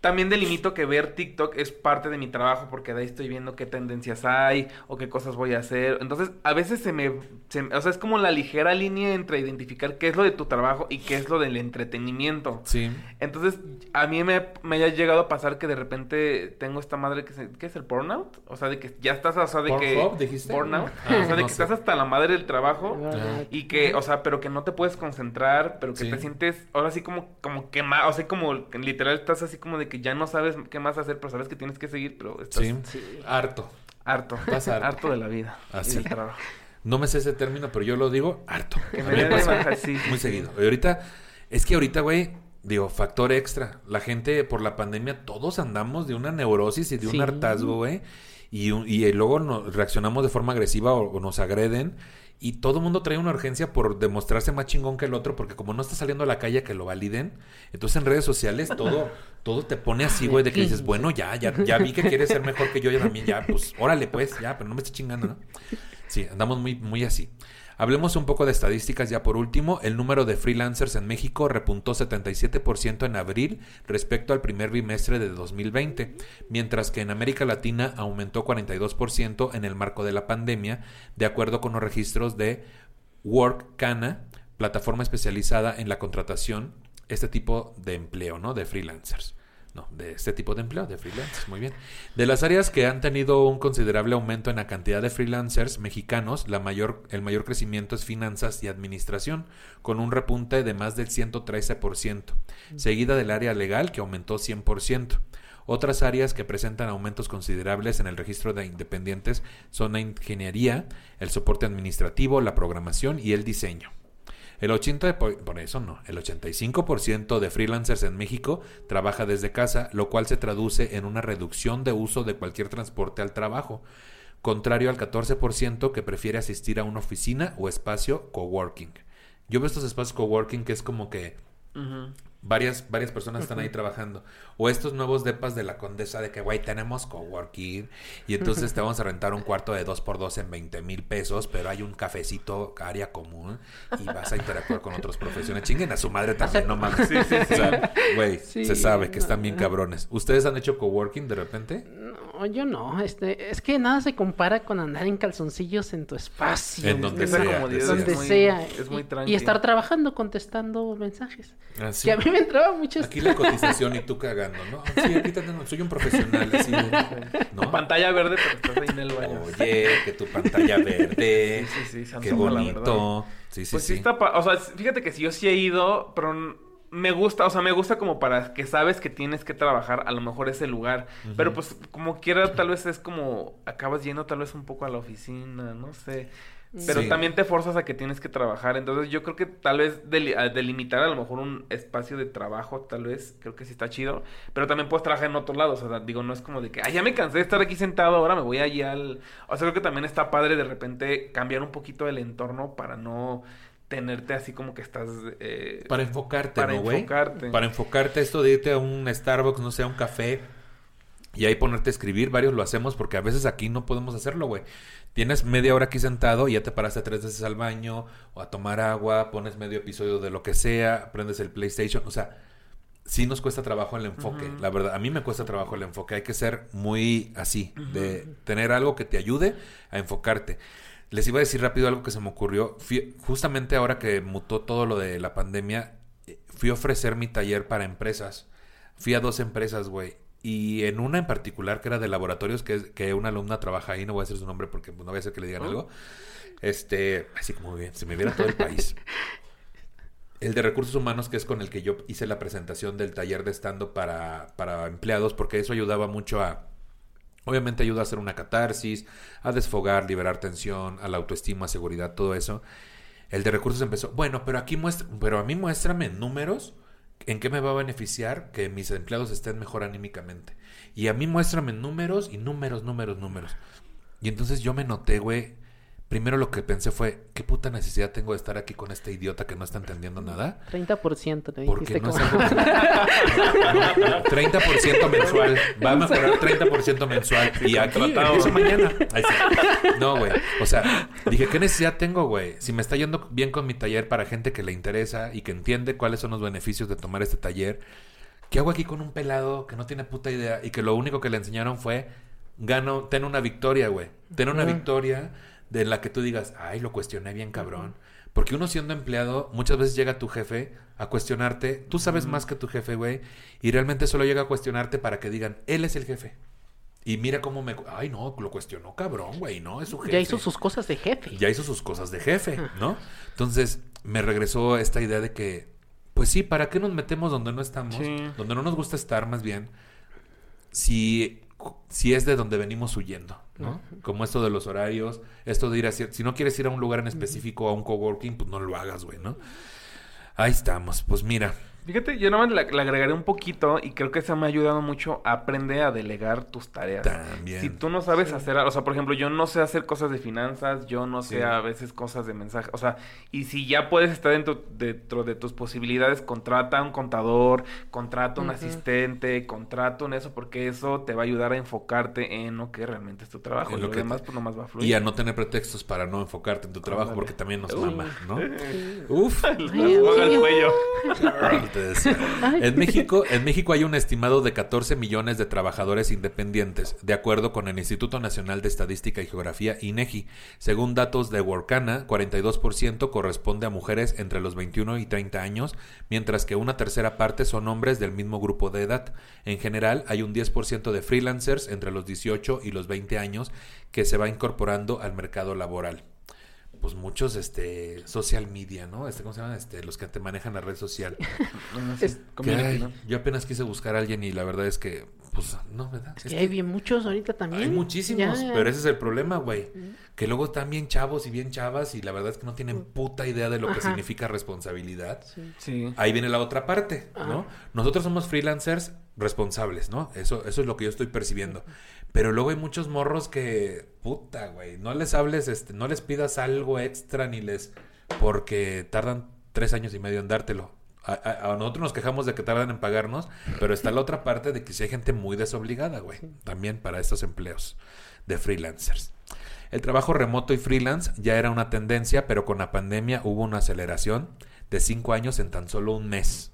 también delimito que ver TikTok es parte de mi trabajo porque de ahí estoy viendo qué tendencias hay o qué cosas voy a hacer. Entonces, a veces se me... se- o sea, es como la ligera línea entre identificar qué es lo de tu trabajo y qué es lo del entretenimiento. Sí. Entonces, a mí me, me ha llegado a pasar que de repente tengo esta madre que se, ¿qué es el burnout? O sea, de que ya estás, o sea, de que... Burnout. Ah, o sea, de no que sé. estás hasta la madre del trabajo. Ajá. Y que, o sea, pero que no te puedes concentrar, pero que Sí. te sientes ahora sí como, como quemado, o sea, como literal estás así como de que ya no sabes qué más hacer, pero sabes que tienes que seguir, pero estás Sí. Harto. harto, Estás harto. harto de la vida Así. y del trabajo. No me sé ese término, pero yo lo digo harto. Que me me pasa así, muy seguido. Y ahorita, es que ahorita, güey, digo, factor extra. La gente por la pandemia, todos andamos de una neurosis y de un hartazgo, güey. Y, y luego nos reaccionamos de forma agresiva o, o nos agreden. Y todo el mundo trae una urgencia por demostrarse más chingón que el otro, porque como no está saliendo a la calle a que lo validen, entonces en redes sociales todo, todo te pone así, güey, de que dices, bueno, ya, ya, ya vi que quieres ser mejor que yo, ya también, ya, pues, órale, pues, ya, pero no me estés chingando, ¿no? Sí, andamos muy, muy así. Hablemos un poco de estadísticas ya por último. El número de freelancers en México repuntó 77% en abril respecto al primer bimestre de 2020, mientras que en América Latina aumentó 42% en el marco de la pandemia, de acuerdo con los registros de Workcana, plataforma especializada en la contratación, este tipo de empleo, ¿no? De freelancers. No, de este tipo de empleo, de freelancers, muy bien. De las áreas que han tenido un considerable aumento en la cantidad de freelancers mexicanos, la mayor, el mayor crecimiento es finanzas y administración, con un repunte de más del 113%, seguida del área legal que aumentó 100%. Otras áreas que presentan aumentos considerables en el registro de independientes son la ingeniería, el soporte administrativo, la programación y el diseño. El 80 por, eso no, el 85% de freelancers en México trabaja desde casa, lo cual se traduce en una reducción de uso de cualquier transporte al trabajo, contrario al 14% que prefiere asistir a una oficina o espacio coworking. Yo veo estos espacios coworking que es como que. Varias, varias personas están ahí trabajando. O estos nuevos depas de la condesa de que, güey, tenemos coworking y entonces te vamos a rentar un cuarto de dos por dos en 20 mil pesos, pero hay un cafecito, área común y vas a interactuar con otros profesiones. Chinguen a su madre también, no mames. O sea, güey, Sí, se sabe que no. están bien cabrones. ¿Ustedes han hecho coworking de repente? No, yo no. Este, es que nada se compara con andar en calzoncillos en tu espacio. En donde sea, comodidad decías. donde es muy-. Es muy y, estar trabajando, contestando mensajes. Así. Que a mí me entraba mucho. Aquí la cotización y tú cagando, ¿no? Sí, aquí tengo- soy un profesional, así ¿no? Pantalla verde, pero estás ahí en el baño. Oye, que tu pantalla verde. Sí, sí, sí, Qué la bonito. Sí, sí, Pues sí, sí. está pa- O sea, fíjate que si yo sí he ido, pero me gusta, o sea, me gusta como para que sabes que tienes que trabajar a lo mejor ese lugar. Pero pues como quiera, tal vez es como acabas yendo tal vez un poco a la oficina, no sé. Pero Sí. también te forzas a que tienes que trabajar. Entonces yo creo que tal vez a delimitar a lo mejor un espacio de trabajo, tal vez, creo que sí está chido. Pero también puedes trabajar en otro lado. O sea, digo, no es como de que, ah, ya me cansé de estar aquí sentado, ahora me voy allí al... O sea, creo que también está padre de repente cambiar un poquito el entorno para no tenerte así como que estás... eh, Para enfocarte, Para ¿no, güey? enfocarte. Para enfocarte esto de irte a un Starbucks, no sé, a un café y ahí ponerte a escribir. Varios lo hacemos porque a veces aquí no podemos hacerlo, güey. Tienes media hora aquí sentado y ya te paraste tres veces al baño o a tomar agua, pones medio episodio de lo que sea, prendes el PlayStation. O sea, sí nos cuesta trabajo el enfoque. La verdad, a mí me cuesta trabajo el enfoque. Hay que ser muy así, de tener algo que te ayude a enfocarte. Les iba a decir rápido algo que se me ocurrió. Fui- justamente ahora que mutó todo lo de la pandemia, eh, fui a ofrecer mi taller para empresas. Fui a dos empresas, güey. Y en una en particular, que era de laboratorios, que, que una alumna trabaja ahí, no voy a decir su nombre porque pues, no voy a hacer que le digan Oh. algo. Este, así como muy bien, se me viera todo el país. El de recursos humanos, que es con el que yo hice la presentación del taller de estando para, para empleados, porque eso ayudaba mucho a Obviamente ayuda a hacer una catarsis, a desfogar, liberar tensión, a la autoestima, seguridad, todo eso. El de recursos empezó, bueno, pero aquí muestra, pero a mí muéstrame números en qué me va a beneficiar que mis empleados estén mejor anímicamente. Y a mí muéstrame números y números, números, números. Y entonces yo me noté, güey, primero lo que pensé fue, ¿qué puta necesidad tengo de estar aquí con este idiota que no está entendiendo nada? 30% te Porque no como... es algo que- 30% mensual. Va a mejorar 30% mensual. Y aquí empiezo mañana. Ahí sí. No, güey. O sea, dije, ¿qué necesidad tengo, güey? Si me está yendo bien con mi taller para gente que le interesa y que entiende cuáles son los beneficios de tomar este taller, ¿qué hago aquí con un pelado que no tiene puta idea y que lo único que le enseñaron fue gano, ten una victoria, güey. Ten una victoria de la que tú digas, ay, lo cuestioné bien cabrón. Porque uno siendo empleado, muchas veces llega tu jefe a cuestionarte, tú sabes más que tu jefe, güey, y realmente solo llega a cuestionarte para que digan, él es el jefe. Y mira cómo me... Ay, no, lo cuestionó cabrón, güey, no, es su jefe. Ya hizo sus cosas de jefe. Ya hizo sus cosas de jefe, ¿no? Entonces, me regresó esta idea de que, pues sí, ¿para qué nos metemos donde no estamos? Sí. Donde no nos gusta estar, más bien, si, si es de donde venimos huyendo, ¿no? Como esto de los horarios, esto de ir a... cier- Si no quieres ir a un lugar en específico, a un coworking, pues no lo hagas, güey, ¿no? Ahí estamos, pues mira, Fíjate, yo nada más le, le agregaré un poquito y creo que eso me ha ayudado mucho a aprender a delegar tus tareas. También. Si tú no sabes hacer, o sea, por ejemplo, yo no sé hacer cosas de finanzas, yo no sé Sí. a veces cosas de mensaje, o sea, y si ya puedes estar dentro, dentro de tus posibilidades, contrata a un contador, contrata a un asistente, contrata un eso, porque eso te va a ayudar a enfocarte en lo que realmente es tu trabajo. En Y lo lo que demás, te- pues nomás va a fluir. y a no tener pretextos para no enfocarte en tu trabajo, Ándale. porque también nos Uy. mama, ¿no? Uf. Les Ay, juega el sí. cuello. Te decía. En México, en México hay un estimado de 14 millones de trabajadores independientes, de acuerdo con el Instituto Nacional de Estadística y Geografía, INEGI. Según datos de Workana, 42% corresponde a mujeres entre los 21 y 30 años, mientras que una tercera parte son hombres del mismo grupo de edad. En general, hay un 10% de freelancers entre los 18 y los 20 años que se va incorporando al mercado laboral pues muchos este social media, ¿no? Este, ¿cómo se llama? Este, los que te manejan la red social. Ah, sí, Es- Que, community, ay, ¿no? Yo apenas quise buscar a alguien y la verdad es que, pues, no, ¿verdad? Es que hay bien muchos ahorita también. hay muchísimos, Ya. pero ese es el problema, güey. Que luego están bien chavos y bien chavas y la verdad es que no tienen puta idea de lo que significa responsabilidad. Sí. Sí. Ahí viene la otra parte, ¿no? Nosotros somos freelancers responsables, ¿no? Eso, eso es lo que yo estoy percibiendo. Pero luego hay muchos morros que, puta, güey, no les hables, este, no les pidas algo extra ni les, porque tardan tres años y medio en dártelo. A, nosotros nos quejamos de que tardan en pagarnos, pero está la otra parte de que si hay gente muy desobligada, güey, también para estos empleos de freelancers. El trabajo remoto y freelance ya era una tendencia, pero con la pandemia hubo una aceleración de cinco años en tan solo un mes.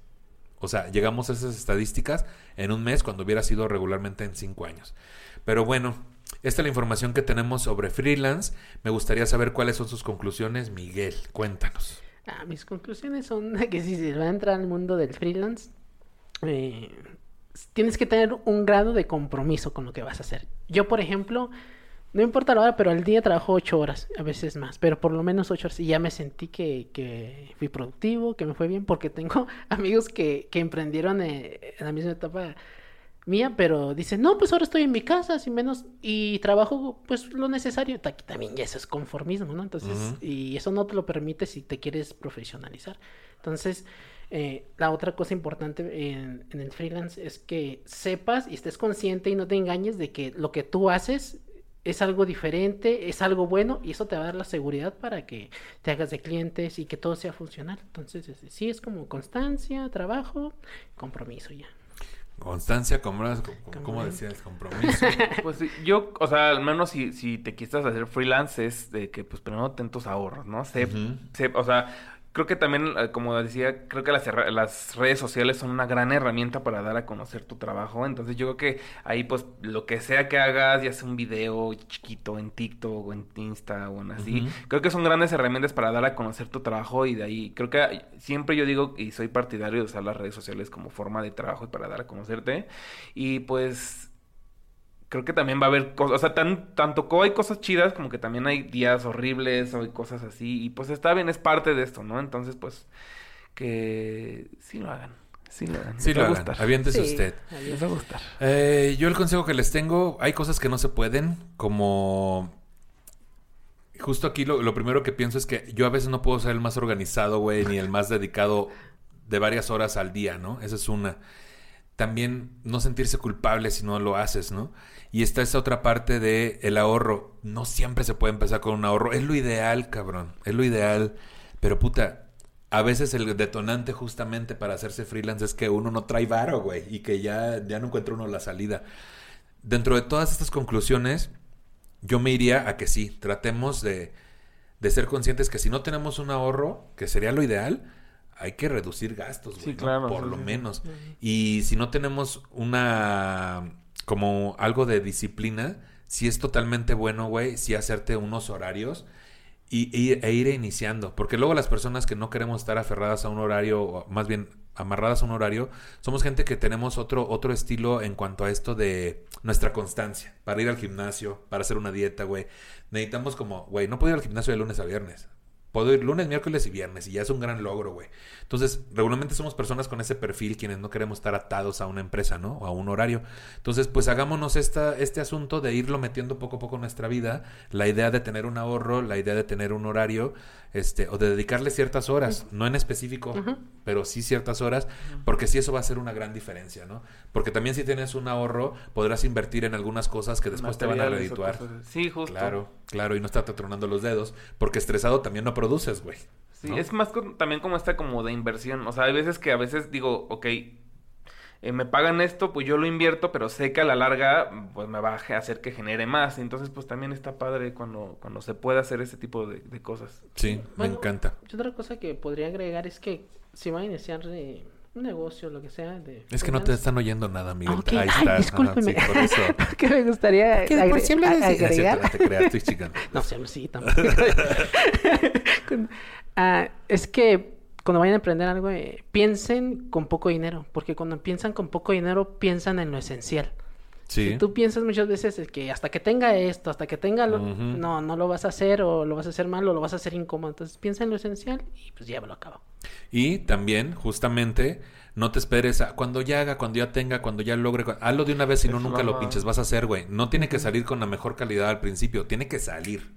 O sea, llegamos a esas estadísticas en un mes cuando hubiera sido regularmente en cinco años. Pero bueno, esta es la información que tenemos sobre freelance. Me gustaría saber cuáles son sus conclusiones. Miguel, cuéntanos. Ah, mis conclusiones son que si se va a entrar al mundo del freelance, eh, tienes que tener un grado de compromiso con lo que vas a hacer. Yo, por ejemplo, no importa la hora, pero al día trabajo ocho horas, a veces más, pero por lo menos ocho horas. Y ya me sentí que, que fui productivo, que me fue bien, porque tengo amigos que, que emprendieron eh, en la misma etapa mía, pero dicen, no, pues ahora estoy en mi casa, sin menos, y trabajo pues lo necesario. Ta- También ya eso es conformismo, ¿no? Entonces, y eso no te lo permite si te quieres profesionalizar. Entonces, eh, la otra cosa importante en, en el freelance es que sepas y estés consciente y no te engañes de que lo que tú haces es algo diferente, es algo bueno y eso te va a dar la seguridad para que te hagas de clientes y que todo sea funcional. Entonces, es- sí es como constancia, trabajo, compromiso ya. Constancia, como, como decías, compromiso. Pues sí, yo, o sea, al menos si, si te quisieras hacer freelance es de que pues primero ten tus ahorros, ¿no? Ujú. sé- o sea, creo que también, eh, como decía, creo que las, redes sociales son una gran herramienta para dar a conocer tu trabajo. Entonces yo creo que ahí pues lo que sea que hagas, ya sea un video chiquito en TikTok o en Insta o en así, creo que son grandes herramientas para dar a conocer tu trabajo y de ahí creo que siempre yo digo y soy partidario de usar las redes sociales como forma de trabajo y para dar a conocerte. Y pues creo que también va a haber cosas, o sea, tan, tanto como hay cosas chidas como que también hay días horribles o hay cosas así y pues está bien, es parte de esto, ¿no? Entonces, pues, que sí lo hagan. Sí, le dan. Sí, lo va a hagan. gustar. Aviéntese Sí, usted. Les va a gustar. Eh, yo el consejo que les tengo, hay cosas que no se pueden, como... Justo aquí lo, lo primero que pienso es que yo a veces no puedo ser el más organizado, güey, ni el más dedicado de varias horas al día, ¿no? Esa es una. También no sentirse culpable si no lo haces, ¿no? Y está esa otra parte de el ahorro. No siempre se puede empezar con un ahorro. Es lo ideal, cabrón. Es lo ideal. Pero puta, a veces el detonante justamente para hacerse freelance es que uno no trae varo, güey. Y que ya, ya no encuentra uno la salida. Dentro de todas estas conclusiones, yo me iría a que sí, tratemos de, de ser conscientes que si no tenemos un ahorro, que sería lo ideal, hay que reducir gastos, güey. Sí, ¿no? claro, Por sí, lo sí, menos. Y si no tenemos una, como algo de disciplina, si es totalmente bueno, güey, si hacerte unos horarios y, y- e ir iniciando. Porque luego las personas que no queremos estar aferradas a un horario, o más bien amarradas a un horario, somos gente que tenemos otro, otro estilo en cuanto a esto de nuestra constancia. Para ir al gimnasio, para hacer una dieta, güey. Necesitamos como, güey, no puedo ir al gimnasio de lunes a viernes. Puedo ir lunes, miércoles y viernes y ya es un gran logro, güey. Entonces, regularmente somos personas con ese perfil quienes no queremos estar atados a una empresa, ¿no? O a un horario. Entonces, pues hagámonos esta, este asunto de irlo metiendo poco a poco en nuestra vida. La idea de tener un ahorro, la idea de tener un horario, este, o de dedicarle ciertas horas, no en específico, pero sí ciertas horas, porque sí eso va a ser una gran diferencia, ¿no? Porque también si tienes un ahorro, podrás invertir en algunas cosas que después te van a redituar. Sí, justo. Claro, claro, y no estarte tronando los dedos, porque estresado también no produces, güey. Sí, ¿no? es más con- también como esta como de inversión. O sea, hay veces que a veces digo, ok, eh, me pagan esto, pues yo lo invierto, pero sé que a la larga pues me va a hacer que genere más. Entonces, pues también está padre cuando, cuando se puede hacer ese tipo de, de cosas. Sí, me encanta. y Otra cosa que podría agregar es que si va a iniciar eh, un negocio, lo que sea, de Es que no te están oyendo nada, Miguel. Ah, ok. Ahí Ay, está. Ajá, discúlpeme. sí, por eso. que me gustaría Que por siempre a- decía- Es cierto, agregar. no te creas, estoy chingando. No, sí, sí, tampoco. Ah, es que cuando vayan a emprender algo, eh, piensen con poco dinero, porque cuando piensan con poco dinero, piensan en lo esencial. Sí. Si tú piensas muchas veces es que hasta que tenga esto, hasta que tenga lo... No, no lo vas a hacer o lo vas a hacer mal o lo vas a hacer incómodo. Entonces piensa en lo esencial y pues llévalo a cabo. Y también, justamente, no te esperes a cuando ya haga, cuando ya tenga, cuando ya logre. Hazlo de una vez, si no, nunca lo pinches. Vas a hacer, güey. No tiene que salir con la mejor calidad al principio. Tiene que salir.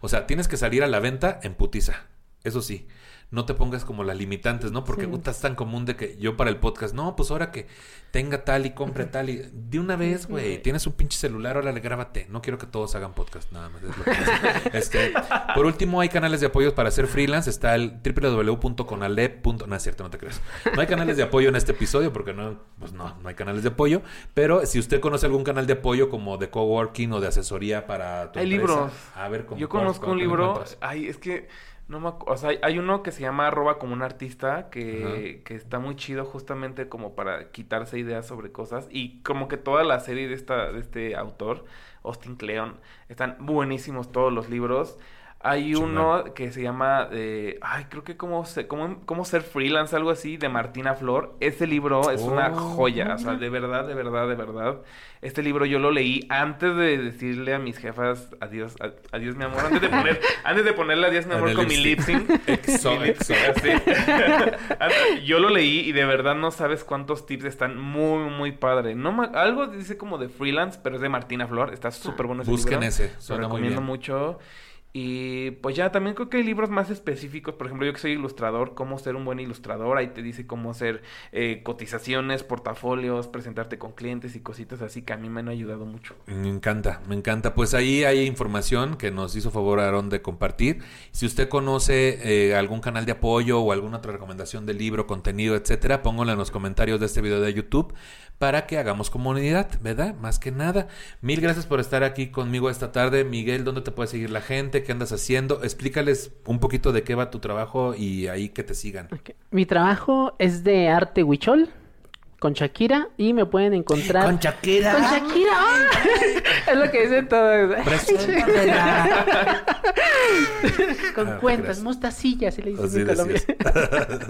O sea, tienes que salir a la venta en putiza. Eso sí. No te pongas como las limitantes, ¿no? Porque Sí. es tan común de que yo para el podcast, no, pues ahora que tenga tal y compre tal y. De una vez, güey. Tienes un pinche celular, órale, grábate. No quiero que todos hagan podcast, nada más. es lo que es. este, por último, hay canales de apoyo para hacer freelance. Está el www.conalep. No es cierto, no te creas. No hay canales de apoyo en este episodio porque no, pues no, no hay canales de apoyo. Pero si usted conoce algún canal de apoyo como de coworking o de asesoría para tu Hay empresa, libros. A ver, ¿cómo Yo conozco un libro, ay, es que no me o sea, hay, uno que se llama arroba como un artista que, que está muy chido justamente como para quitarse ideas sobre cosas y como que toda la serie de esta de este autor, Austin Kleon, están buenísimos todos los libros. Hay uno que se llama, eh, ay, creo que cómo, se- cómo, cómo ser freelance, algo así, de Martina Flor. Ese libro es una Oh, joya, o sea, de verdad, de verdad, de verdad. Este libro yo lo leí antes de decirle a mis jefas adiós, a- adiós mi amor, antes de poner, antes de ponerle adiós mi amor con mi lip sync. Exo, exo. yo lo leí y de verdad no sabes cuántos tips están muy, muy padre. No algo dice como de freelance, pero es de Martina Flor, está súper bueno ese Busquen libro. ese, Lo suena muy recomiendo bien. mucho. Y pues ya también creo que hay libros más específicos. Por ejemplo, yo que soy ilustrador, cómo ser un buen ilustrador. Ahí te dice cómo hacer eh, cotizaciones, portafolios, presentarte con clientes y cositas así que a mí me han ayudado mucho. Me encanta, me encanta. Pues ahí hay información que nos hizo favor Aaron de compartir. Si usted conoce eh, algún canal de apoyo o alguna otra recomendación de libro, contenido, etcétera, póngalo en los comentarios de este video de YouTube para que hagamos comunidad, ¿verdad? Más que nada. Mil gracias por estar aquí conmigo esta tarde. Miguel, ¿dónde te puede seguir la gente? ¿Qué andas haciendo? Explícales un poquito de qué va tu trabajo y ahí que te sigan. Mi trabajo es de arte huichol con Shakira y me pueden encontrar... Shakira. ¡Con Shakira! ¡Ah! es lo que dicen todos. con Ah, cuentas, gracias. mostacillas, así le dicen Así en Colombia.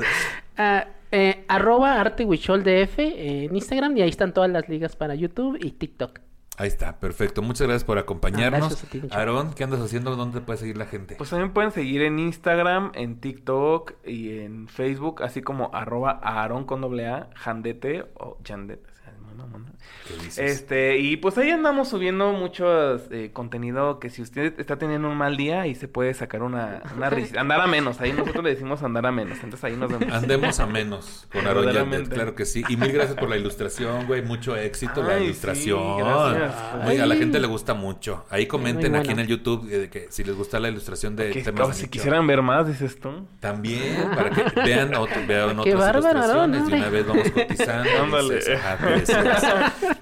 Ah, eh, arroba arte huichol DF en Instagram y ahí están todas las ligas para YouTube y TikTok. Ahí está, perfecto. Muchas gracias por acompañarnos. Ah, gracias. Aarón, ¿qué andas haciendo? ¿Dónde puede seguir la gente? Pues también pueden seguir en Instagram, en TikTok y en Facebook, así como arroba Aaron con doble A, Jandete o Jandete. Este, y pues ahí andamos subiendo mucho eh, contenido que si usted está teniendo un mal día, ahí se puede sacar una, una risa. Andar a menos, ahí nosotros le decimos andar a menos, entonces ahí nos vemos. Andemos a menos con Aaron claro que sí. Y mil gracias por la ilustración, güey. Mucho éxito la Ay, ilustración. a la gente le gusta mucho. Ahí comenten aquí en el YouTube eh, que si les gusta la ilustración de Que- temas si quisieran ver más, dices tú. También, para que vean, otro- vean Qué otras bárbaro, ilustraciones. Aaron, y una vez vamos cotizando. Ándale.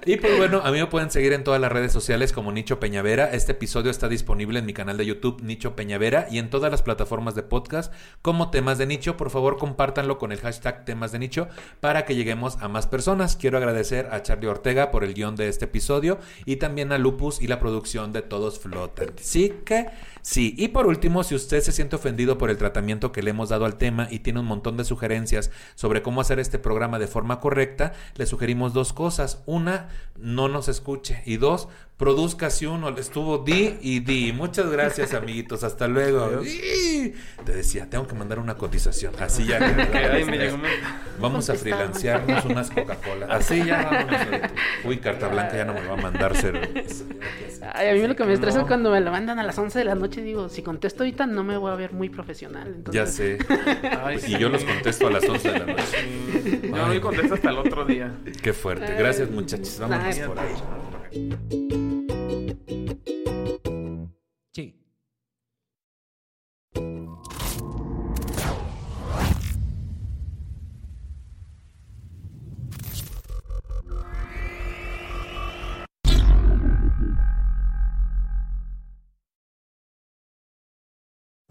Y pues bueno, a mí me pueden seguir en todas las redes sociales como Nicho Peñavera. Este episodio está disponible en mi canal de YouTube, Nicho Peñavera, y en todas las plataformas de podcast como Temas de Nicho. Por favor, compártanlo con el hashtag Temas de Nicho para que lleguemos a más personas. Quiero agradecer a Charlie Ortega por el guion de este episodio y también a Lupus y la producción de Todos Flotan. Sí que sí. Y por último, si usted se siente ofendido por el tratamiento que le hemos dado al tema y tiene un montón de sugerencias sobre cómo hacer este programa de forma correcta, le sugerimos dos cosas. Una, no nos escuche. Y dos, produzca si uno estuvo di y di. Muchas gracias, amiguitos. Hasta luego. Y- Te decía, tengo que mandar una cotización. Así ya. que- Vamos a freelancearnos unas Coca-Cola. Así ya vámonos. Uy, carta blanca ya no me va a mandar cerveza. Ay, a mí lo que me estresa no. es cuando me lo mandan a las 11 de la noche. Digo, si contesto ahorita no me voy a ver muy profesional. Entonces... Ya sé. Ay, Y yo los contesto a las 11 de la noche. Sí. Yo no contesto hasta el otro día. Qué fuerte. Gracias, muchachos. Vámonos Ay, por ahí.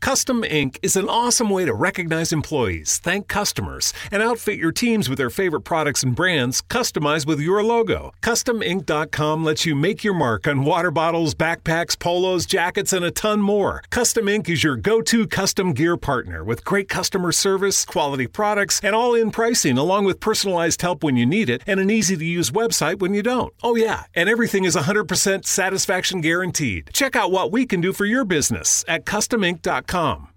Custom Ink is an awesome way to recognize employees, thank customers, and outfit your teams with their favorite products and brands customized with your logo. CustomInk.com lets you make your mark on water bottles, backpacks, polos, jackets, and a ton more. Custom Ink is your go to custom gear partner with great customer service, quality products, and all in pricing, along with personalized help when you need it and an easy to use website when you don't. Oh, yeah, and everything is 100% satisfaction guaranteed. Check out what we can do for your business at com.